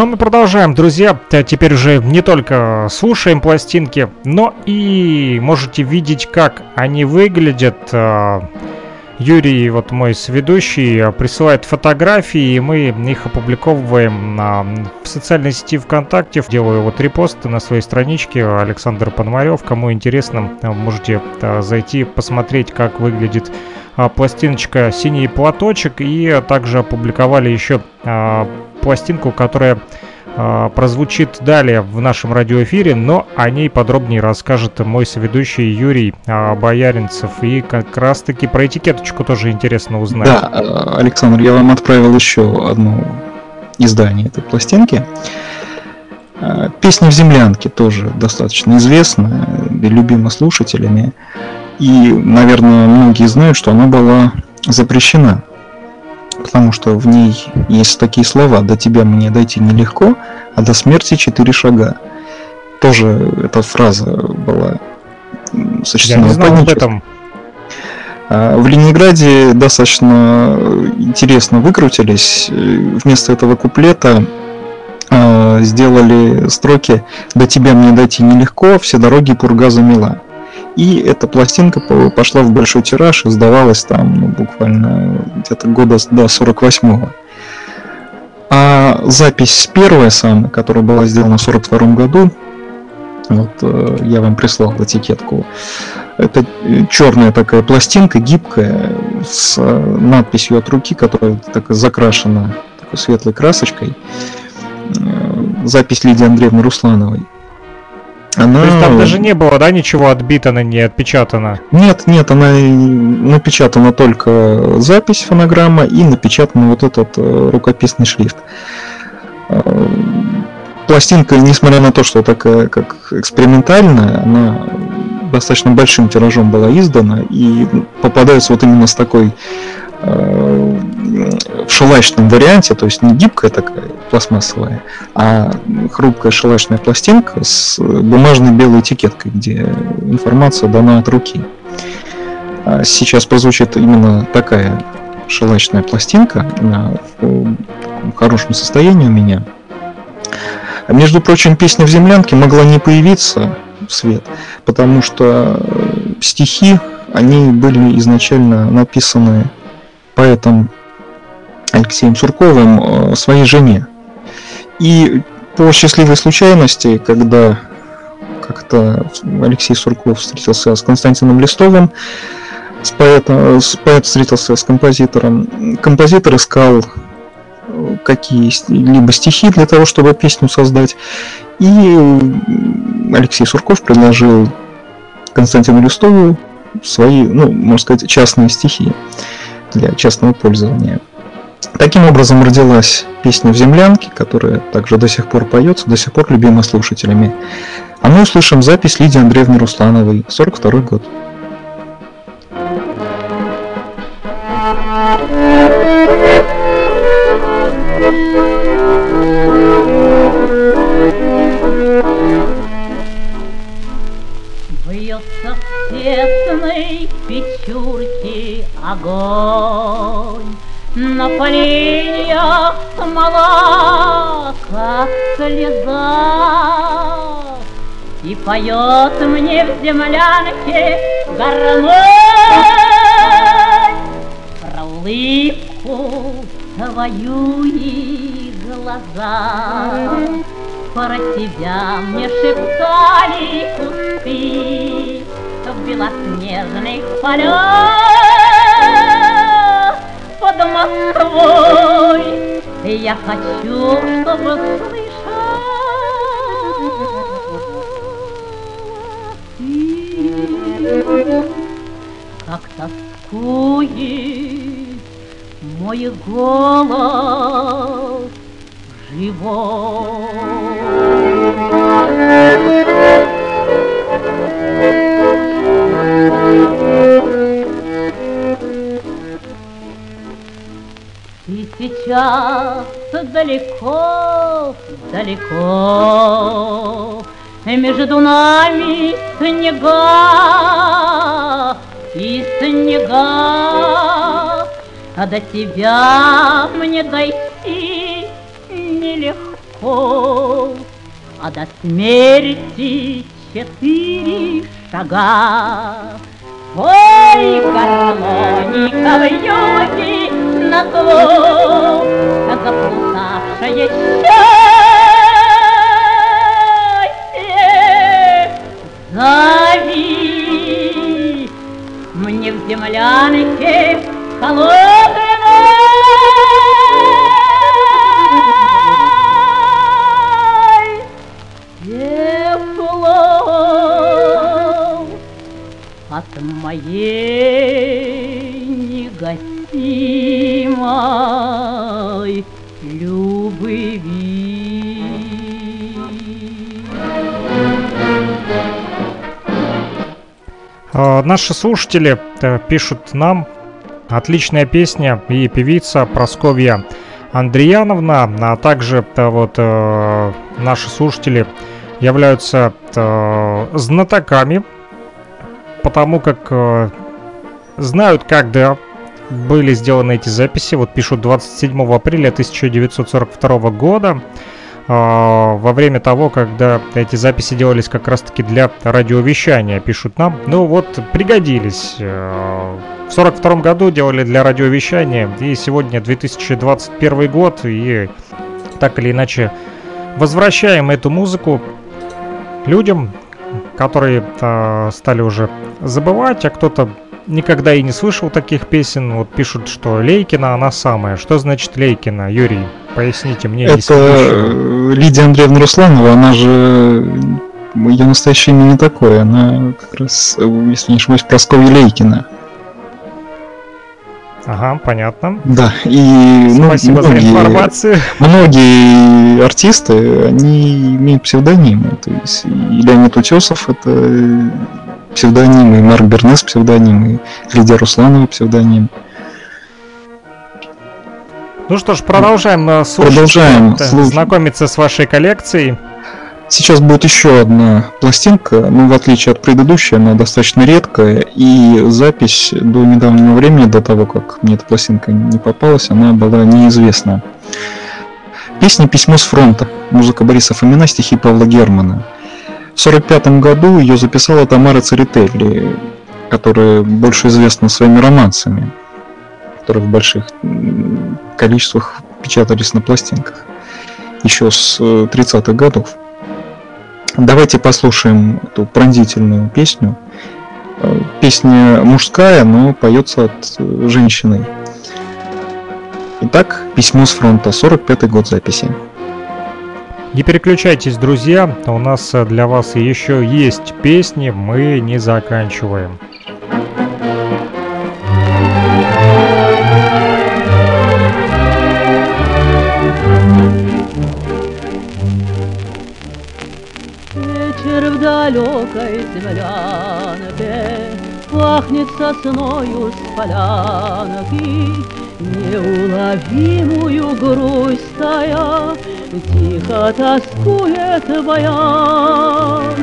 Но мы продолжаем, друзья. Теперь уже не только слушаем пластинки, но и можете видеть, как они выглядят. А, Юрий, вот мой сведущий, присылает фотографии, и мы их опубликовываем в социальной сети ВКонтакте. Делаю вот репосты на своей страничке Александр Пономарев. Кому интересно, можете а, зайти посмотреть, как выглядит а, пластиночка «Синий платочек». И также опубликовали еще пластинку, которая э, прозвучит далее в нашем радиоэфире, но о ней подробнее расскажет мой соведущий Юрий э, Бояринцев. И как раз-таки про этикеточку тоже интересно узнать. Да, э, Александр, я вам отправил еще одно издание этой пластинки. Э, Песня в землянке тоже достаточно известна и любима слушателями. И, наверное, многие знают, что она была запрещена потому что в ней есть такие слова «до тебя мне дойти нелегко, а до смерти четыре шага». Тоже эта фраза была сочтена Я не знал об этом. А, в Ленинграде достаточно интересно выкрутились. Вместо этого куплета а, сделали строки «До тебя мне дойти нелегко, все дороги пурга замела». И эта пластинка пошла в большой тираж и сдавалась там ну, буквально где-то года до 48-го. А запись первая самая, которая была сделана в 42 году, вот э, я вам прислал этикетку. Это черная такая пластинка, гибкая, с э, надписью от руки, которая так закрашена такой светлой красочкой. Э, запись Лидии Андреевны Руслановой. Она... То есть там даже не было, да, ничего отбитано, не отпечатано? Нет, нет, она напечатана только запись фонограмма и напечатан вот этот э, рукописный шрифт. Э, пластинка, несмотря на то, что такая как экспериментальная, она достаточно большим тиражом была издана и попадается вот именно с такой Э, в шелачном варианте, то есть не гибкая такая пластмассовая, а хрупкая шелачная пластинка с бумажной белой этикеткой, где информация дана от руки. А сейчас прозвучит именно такая шелачная пластинка в хорошем состоянии у меня. Между прочим, песня в землянке могла не появиться в свет, потому что стихи, они были изначально написаны поэтом Алексеем Сурковым э, своей жене. И по счастливой случайности, когда как-то Алексей Сурков встретился с Константином Листовым, с поэтом, с поэт встретился с композитором, композитор искал э, какие-либо стихи для того, чтобы песню создать. И Алексей Сурков предложил Константину Листову свои, ну, можно сказать, частные стихи для частного пользования. Таким образом родилась песня в землянке, которая также до сих пор поется, до сих пор любима слушателями. А мы услышим запись Лидии Андреевны Руслановой, 42 год. Бьется в тесной печурке огонь, На поленьях смола, как слеза, И поет мне в землянке гармонь Про улыбку твою и глаза. Про тебя мне шептали кусты В белоснежных полях Под Москвой Я хочу, чтобы слышал Как тоскует мой голос живой. Сейчас далеко, далеко Между нами снега и снега, А до тебя мне дойти нелегко. А до смерти четыре шага. Ой, гармоника в юге на зло, Заплутавшее счастье, Зови. Мне в землянке холодной от моей негасимой любви. А, Наши слушатели э, пишут нам отличная песня и певица Просковья Андреяновна, а также э, вот э, наши слушатели являются знатоками, потому как знают, когда были сделаны эти записи. Вот пишут 27 апреля 1942 года. а, Во время того, когда эти записи делались как раз-таки для радиовещания, пишут нам. Ну вот, пригодились. Э, В 42 году делали для радиовещания, и сегодня 2021 год, и так или иначе возвращаем эту музыку людям, которые э, стали уже забывать, а кто-то никогда и не слышал таких песен. Вот пишут, что Лейкина она самая. Что значит Лейкина, Юрий? Поясните мне. Это э, Лидия Андреевна Русланова, она же... Ее настоящее имя не такое, она как раз, э, если не ошибаюсь, Прасковья Лейкина. Ага, понятно. Да, и ну, Спасибо за многие, информацию. многие артисты, они имеют псевдонимы. То есть и Леонид Утесов это псевдоним, и Марк Бернес псевдоним, и Лидия Русланова псевдоним. Ну что ж, продолжаем э, слушать, Продолжаем э, знакомиться с вашей коллекцией. Сейчас будет еще одна пластинка, ну, в отличие от предыдущей, она достаточно редкая, и запись до недавнего времени, до того, как мне эта пластинка не попалась, она была неизвестна. Песня «Письмо с фронта», музыка Бориса Фомина, стихи Павла Германа. В 1945 году ее записала Тамара Церетелли, которая больше известна своими романсами, которые в больших количествах печатались на пластинках еще с э, 30-х годов. Давайте послушаем эту пронзительную песню. Э, Песня мужская, но поется от э, женщины. Итак, письмо с фронта, 45-й год записи. Не переключайтесь, друзья, у нас э, для вас еще есть песни, мы не заканчиваем. Вечер в далекой землянке Пахнет сосною с полянки Неуловимую грусть тая Тихо тоскует баян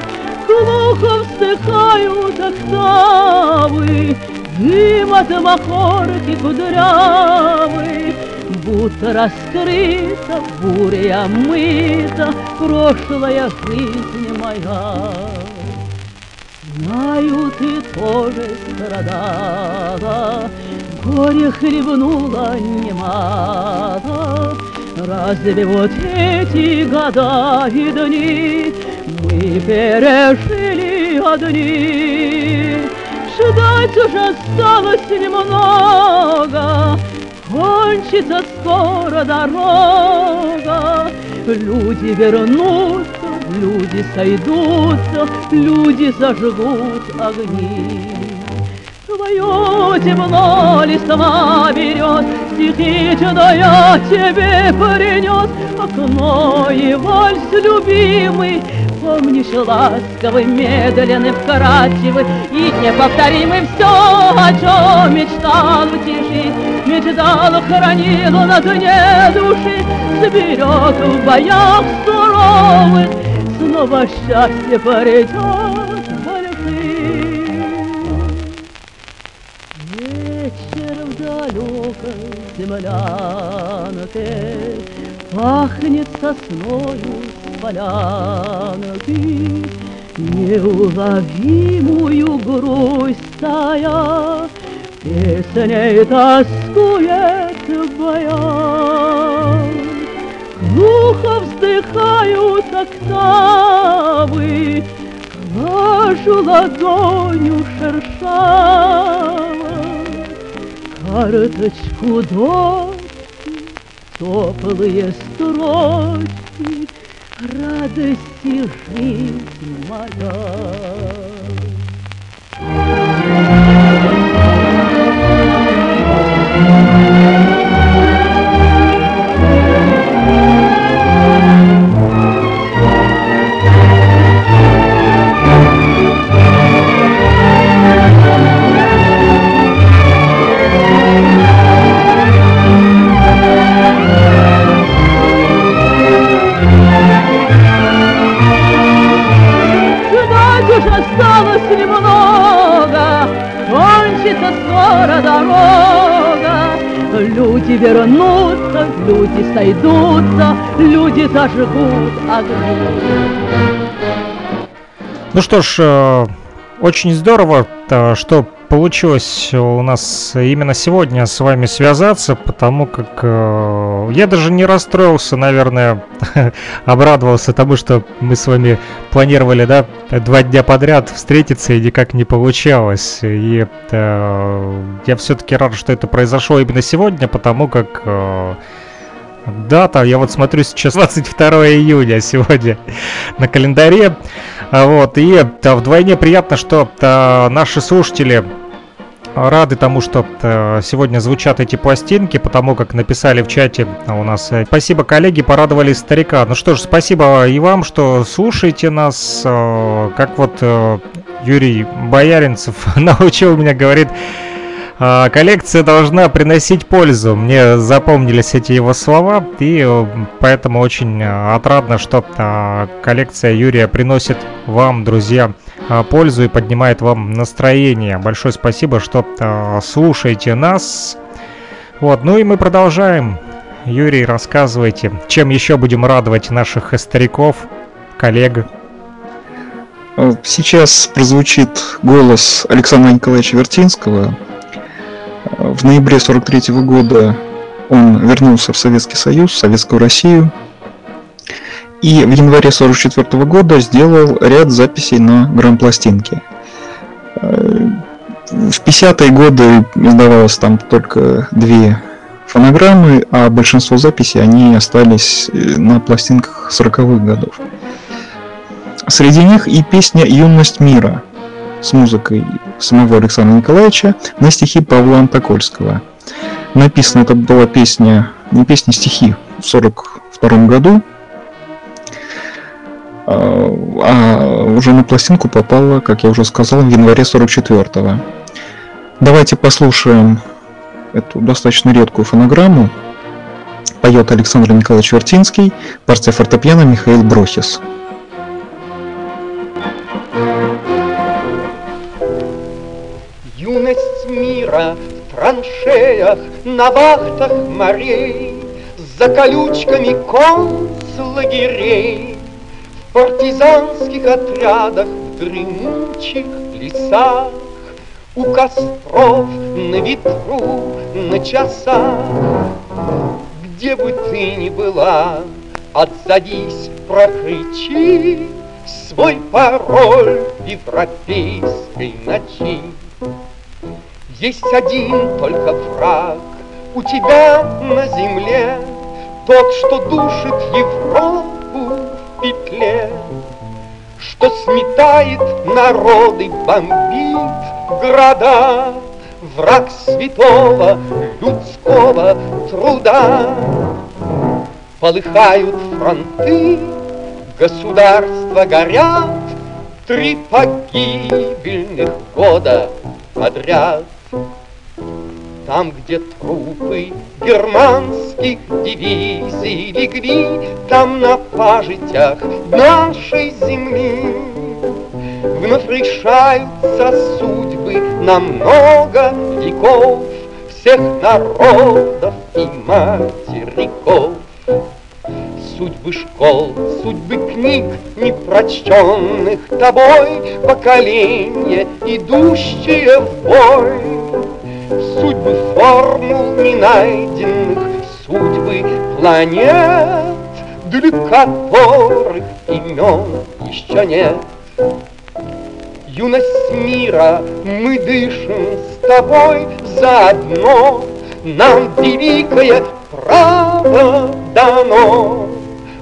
Глухо вздыхают октавы Дым от махорки кудрявый Будто раскрыта, буря мыта Прошлая жизнь моя. Знаю, ты тоже страдала, Горе хлебнула немало. Разве вот эти года и дни Мы пережили одни? Ждать уже осталось немного, Кончится скоро дорога, Люди вернутся, люди сойдутся, Люди зажгут огни. Твое темно листва берет, Стихи чудо тебе принес, Окно и вальс любимый, Помнишь, ласковый, медленный, вкрадчивый И неповторимый все, о чем мечтал в тиши. Мечтал, хранил на дне души Сберег в боях суровых. Снова счастье придет Землянке Пахнет сосною с полянки, Неуловимую грусть тая, Песней тоскует баян. Глухо вздыхают октавы, Глажу ладонью шершава, Карточку дочки, теплые строчки, Радости жизнь моя. Дорога. Люди вернутся, люди сойдутся, люди зажгут огни. Ну что ж, э, очень здорово, э, что получилось у нас именно сегодня с вами связаться, потому как э, я даже не расстроился, наверное, обрадовался тому, что мы с вами планировали, да, два дня подряд встретиться и никак не получалось. И э, я все-таки рад, что это произошло именно сегодня, потому как э, дата, я вот смотрю сейчас 22 июня сегодня на календаре. А Вот, и вдвойне приятно, что да, наши слушатели рады тому, что э, сегодня звучат эти пластинки, потому как написали в чате у нас. э, Спасибо, коллеги, порадовали старика. Ну что ж, спасибо и вам, что слушаете нас. Как вот э, Юрий Бояринцев научил меня, говорит, а, Коллекция должна приносить пользу. Мне запомнились эти его слова, и э, поэтому очень э, отрадно, что а, коллекция Юрия приносит вам, друзья, а, пользу и поднимает вам настроение. Большое спасибо, что слушаете нас. Вот, ну и мы продолжаем. Юрий, рассказывайте, чем еще будем радовать наших стариков, коллег. Сейчас прозвучит голос Александра Николаевича Вертинского. В ноябре 43 года он вернулся в Советский Союз, в Советскую Россию. И в январе 44 года сделал ряд записей на грампластинке. Э, В 50-е годы издавалось там только две фонограммы, а большинство записей они остались э, на пластинках 40-х годов. Среди них и песня «Юность мира» с музыкой самого Александра Николаевича на стихи Павла Антокольского. Написана это была песня, не песня, стихи в 42 году, а а уже на пластинку попала, как я уже сказал, в январе 44-го. Давайте послушаем эту достаточно редкую фонограмму. Поет Александр Николаевич Вертинский, партия фортепиано Михаил Брохис. Юность мира в траншеях, на вахтах морей, За колючками концлагерей, В партизанских отрядах, в дремучих лесах, У костров на ветру, на часах. Где бы ты ни была, отзовись, прокричи Свой пароль европейской ночи. Есть один только враг у тебя на земле, Тот, что душит Европу в петле, Что сметает народы, бомбит города, Враг святого людского труда. Полыхают фронты, государства горят, Три погибельных года подряд. Там, где трупы германских дивизий легли, Там на пажитях нашей земли Вновь решаются судьбы на много веков Всех народов и материков. Судьбы школ, судьбы книг, непрочтенных тобой, Поколения, идущие в бой. Судьбы формул ненайденных, судьбы планет, Для которых имен еще нет. Юность мира мы дышим с тобой заодно, Нам великое право дано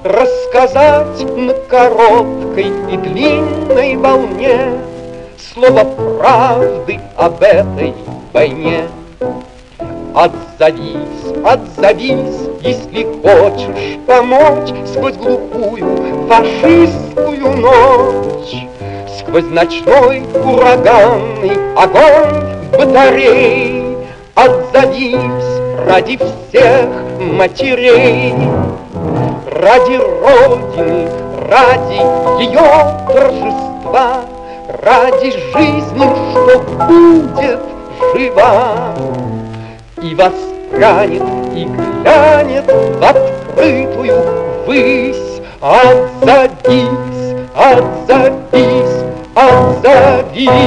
Рассказать на короткой и длинной волне Слово правды об этой войне. Отзовись, отзовись, если хочешь помочь Сквозь глухую фашистскую ночь, Сквозь ночной ураганный огонь батарей Отзовись ради всех матерей, Ради Родины, ради ее торжества, Ради жизни, что будет жива. И воспрянет, и глянет в открытую высь. Отзовись, отзовись, отзовись.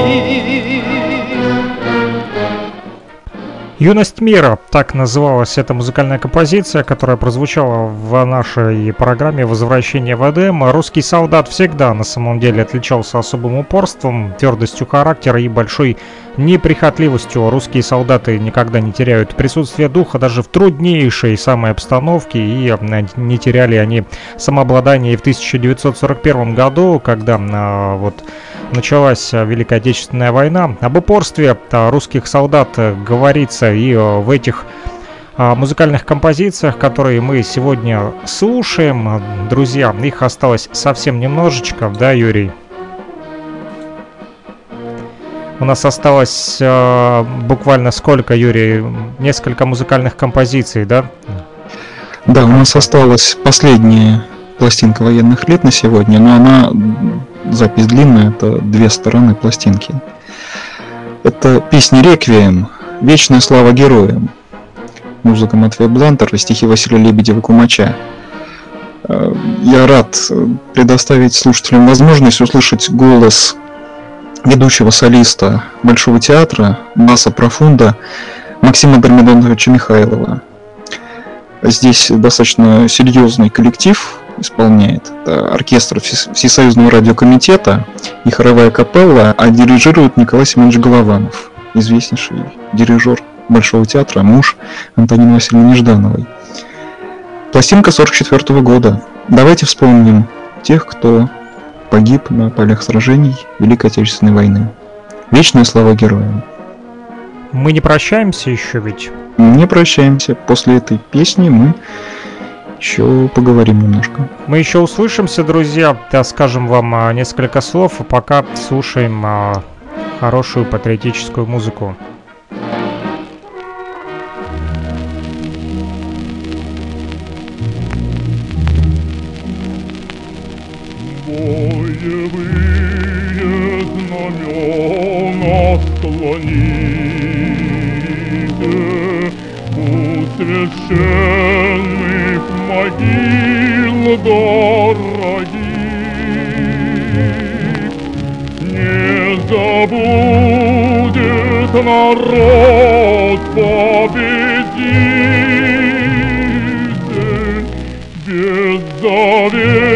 «Юность мира» — так называлась эта музыкальная композиция, которая прозвучала в нашей программе «Возвращение в Эдем». Русский солдат всегда на самом деле отличался особым упорством, твердостью характера и большой неприхотливостью. Русские солдаты никогда не теряют присутствие духа даже в труднейшей самой обстановке, и не теряли они самообладание и в 1941 году, когда а, вот началась Великая Отечественная война. Об упорстве а, русских солдат говорится и в этих музыкальных композициях, которые мы сегодня слушаем. Друзья, их осталось совсем немножечко, да, Юрий? У нас осталось э, буквально сколько, Юрий? Несколько музыкальных композиций, да? Да, у нас осталась последняя пластинка военных лет на сегодня, но она запись длинная, это две стороны пластинки. Это песня «Реквием», «Вечная слава героям», музыка Матвея Блантера, стихи Василия Лебедева-Кумача. Э, я рад предоставить слушателям возможность услышать голос ведущего солиста Большого театра Баса Профунда Максима Дормидоновича Михайлова. Здесь достаточно серьезный коллектив, исполняет. Это оркестр Всесоюзного радиокомитета и хоровая капелла, а дирижирует Николай Семенович Голованов, известнейший дирижер Большого театра, муж Антонины Васильевны Неждановой. Пластинка 44 года. Давайте вспомним тех, кто погиб на полях сражений Великой Отечественной войны. Вечная слава героям. Мы не прощаемся еще ведь? Не прощаемся. После этой песни мы еще поговорим немножко. Мы еще услышимся, друзья. Да, скажем вам а, несколько слов, а пока слушаем а, хорошую патриотическую музыку. Боевые знамена склоните у священных могил дорогих. Не забудет народ победитель беззаветных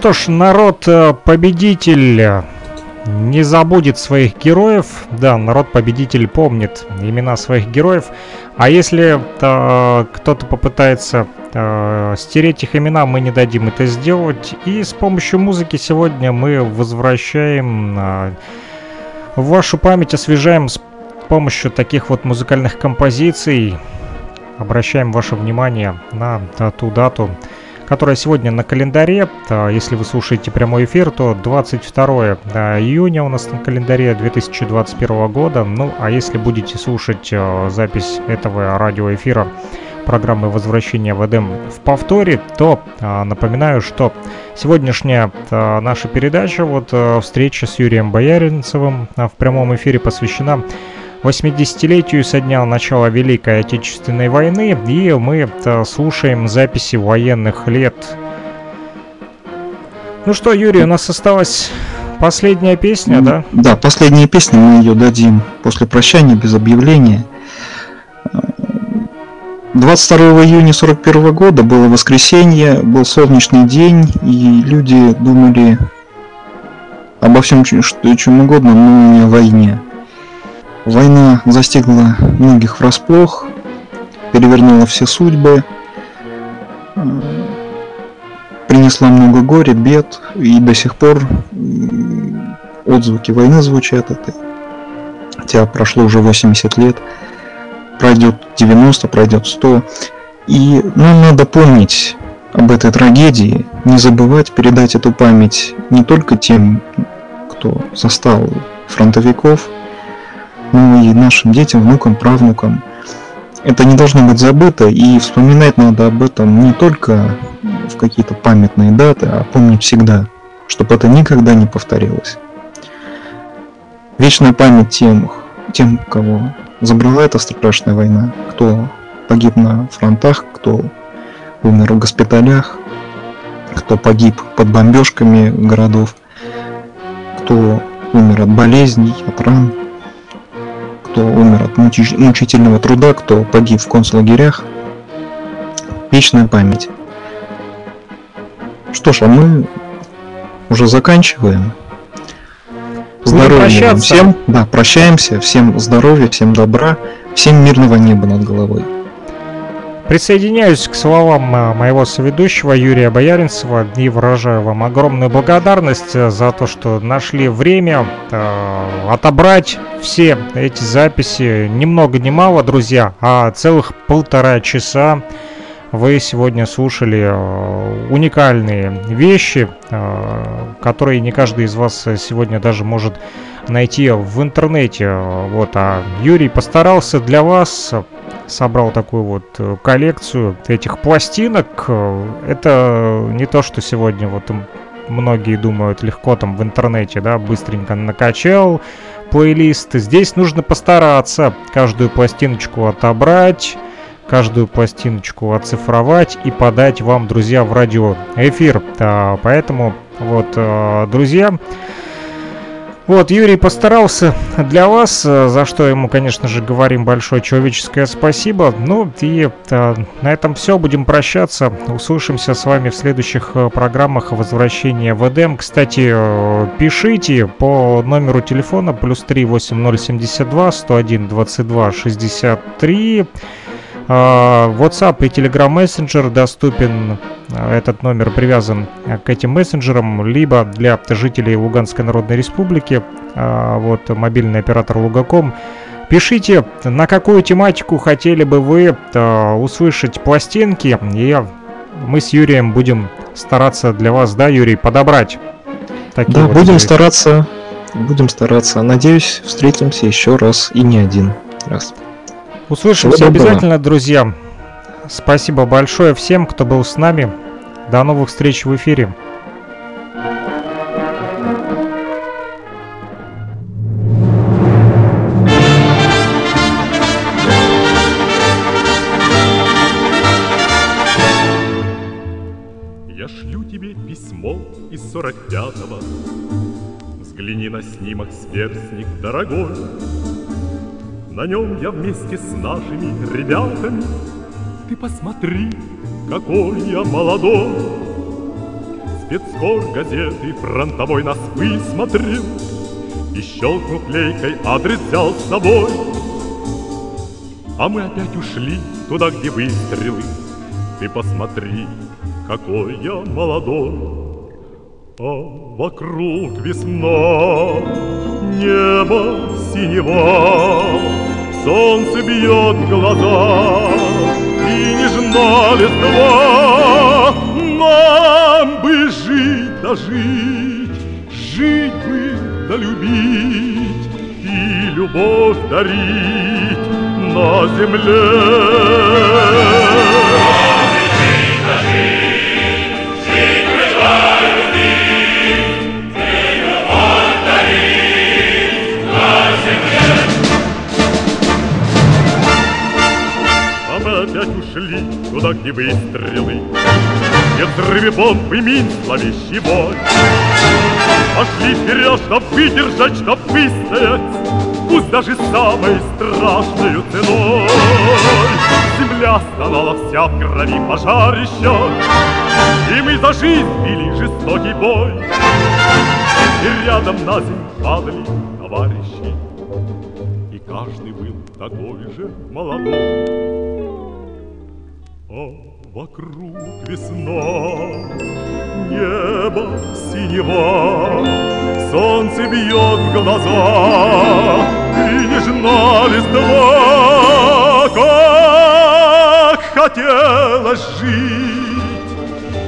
что ж, народ-победитель э, не забудет своих героев. Да, народ-победитель помнит имена своих героев. А если э, кто-то попытается э, стереть их имена, мы не дадим это сделать. И с помощью музыки сегодня мы возвращаем э, вашу память, освежаем с помощью таких вот музыкальных композиций. Обращаем ваше внимание на э, ту дату, которая сегодня на календаре. А, Если вы слушаете прямой эфир, то 22 а, июня у нас на календаре 2021 года. Ну, а если будете слушать а, запись этого радиоэфира программы «Возвращение в Эдем» в повторе, то напоминаю, что сегодняшняя наша передача, вот встреча с Юрием Бояринцевым в прямом эфире посвящена 80-летию со дня начала Великой Отечественной войны, и мы э, слушаем записи военных лет. Ну что, Юрий, у нас осталось Последняя песня, да? Да, последняя песня, мы ее дадим после прощания, без объявления. 22 июня 41 года было воскресенье, был солнечный день, и люди думали обо всем, что, чем угодно, но не о войне. Война застигла многих врасплох, перевернула все судьбы, принесла много горя, бед, и до сих пор отзвуки войны звучат это. Хотя прошло уже 80 лет, пройдет 90, пройдет 100. И нам надо помнить об этой трагедии, не забывать передать эту память не только тем, кто застал фронтовиков, но и нашим детям, внукам, правнукам. Это не должно быть забыто, и вспоминать надо об этом не только в какие-то памятные даты, а помнить всегда, чтобы это никогда не повторилось. Вечная память тем, тем, кого забрала эта страшная война, кто погиб на фронтах, кто умер в госпиталях, кто погиб под бомбежками городов, кто умер от болезней, от ран, кто умер от мучительного труда, кто погиб в концлагерях. Вечная память. Что ж, а мы уже заканчиваем. Здоровья вам всем. Да, прощаемся. Всем здоровья, всем добра, всем мирного неба над головой. Присоединяюсь к словам э, моего соведущего Юрия Бояринцева и выражаю вам огромную благодарность э, за то, что нашли время э, отобрать все эти записи. Ни много ни мало, друзья, а целых полтора часа вы сегодня слушали э, уникальные вещи, которые не каждый из вас сегодня даже может найти в интернете. Вот, а Юрий постарался для вас, собрал такую вот э, коллекцию этих пластинок. Это не то, что сегодня вот многие думают легко там в интернете, да, быстренько накачал плейлист. Здесь нужно постараться каждую пластиночку отобрать, каждую пластиночку оцифровать и подать вам, друзья, в радиоэфир. Да, поэтому, вот, э, друзья, вот, Юрий постарался для вас, э, за что ему, конечно же, говорим большое человеческое спасибо. Ну и а, на этом все, будем прощаться. Услышимся с вами в следующих программах возвращения в Эдем. Кстати, пишите по номеру телефона плюс 3 8072 101 22 63. А, WhatsApp и Telegram Messenger доступен. А, этот номер привязан к этим мессенджерам, либо для жителей Луганской Народной Республики, а, вот мобильный оператор Лугаком. Пишите, на какую тематику хотели бы вы услышать пластинки, и мы с Юрием будем стараться для вас, да, Юрий, подобрать. Такие да, вот будем вещи. стараться, будем стараться. Надеюсь, встретимся еще раз и не один раз. Услышимся обязательно, друзья. Спасибо большое всем, кто был с нами. До новых встреч в эфире. Я шлю тебе письмо из сорок пятого. Взгляни на снимок, сверстник дорогой. На нем я вместе с нашими ребятами. Ты посмотри, какой я молодой. Спецкор газеты фронтовой нас высмотрел. И щелкнув лейкой адрес взял с собой. А мы опять ушли туда, где выстрелы. Ты посмотри, какой я молодой А вокруг весна, небо синева. Солнце бьет в глаза И нежна листва. Нам бы жить да жить Жить бы да любить И любовь дарить на земле опять ушли туда, где выстрелы, Где взрывы бомб и мин зловещий бой. Пошли вперед, чтоб выдержать, чтоб выстоять, Пусть даже самой страшной ценой. Земля стонала вся в крови пожарища, И мы за жизнь вели жестокий бой. И рядом на землю падали товарищи, И каждый был такой же молодой. А вокруг весна, небо синева, Солнце бьет в глаза, и нежна листва, Как хотелось жить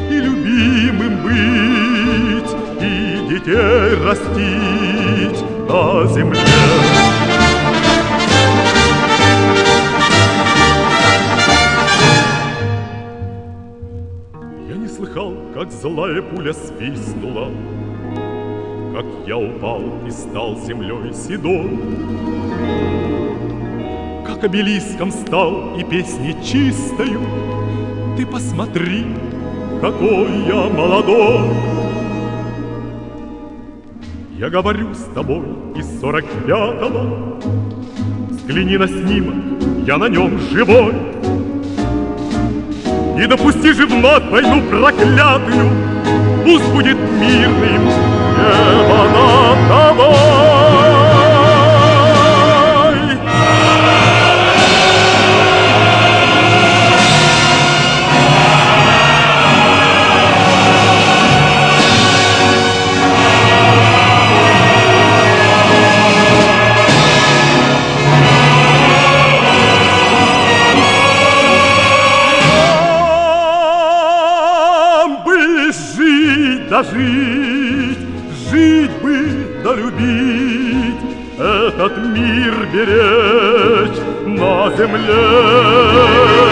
и любимым быть, И детей растить на земле. Как злая пуля свистнула, Как я упал и стал землей седой, Как обелиском стал и песни чистою, Ты посмотри, какой я молодой. Я говорю с тобой из сорок пятого, Взгляни на снимок, я на нем живой. Не допусти же вновь войну проклятую, Пусть будет мирным небо над тобой. Жить жить бы да любить, Этот мир беречь на земле.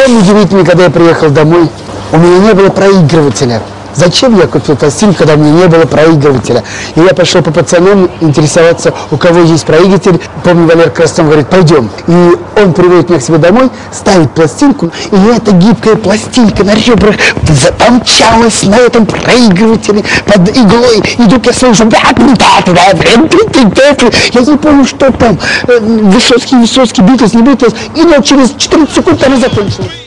Самое удивительное, когда я приехал домой, у меня не было проигрывателя. Зачем я купил пластинку, когда у меня не было проигрывателя? И я пошел по пацанам интересоваться, у кого есть проигрыватель. Помню, Валер Крастон говорит, пойдем. И он приводит меня к себе домой, ставит пластинку, и эта гибкая пластинка на ребрах помчалась на этом проигрывателе под иглой. И вдруг я слышу, я не помню, что там, Высоцкий, Высоцкий, Битлз, не Битлз, и вот через 14 секунд она закончилась.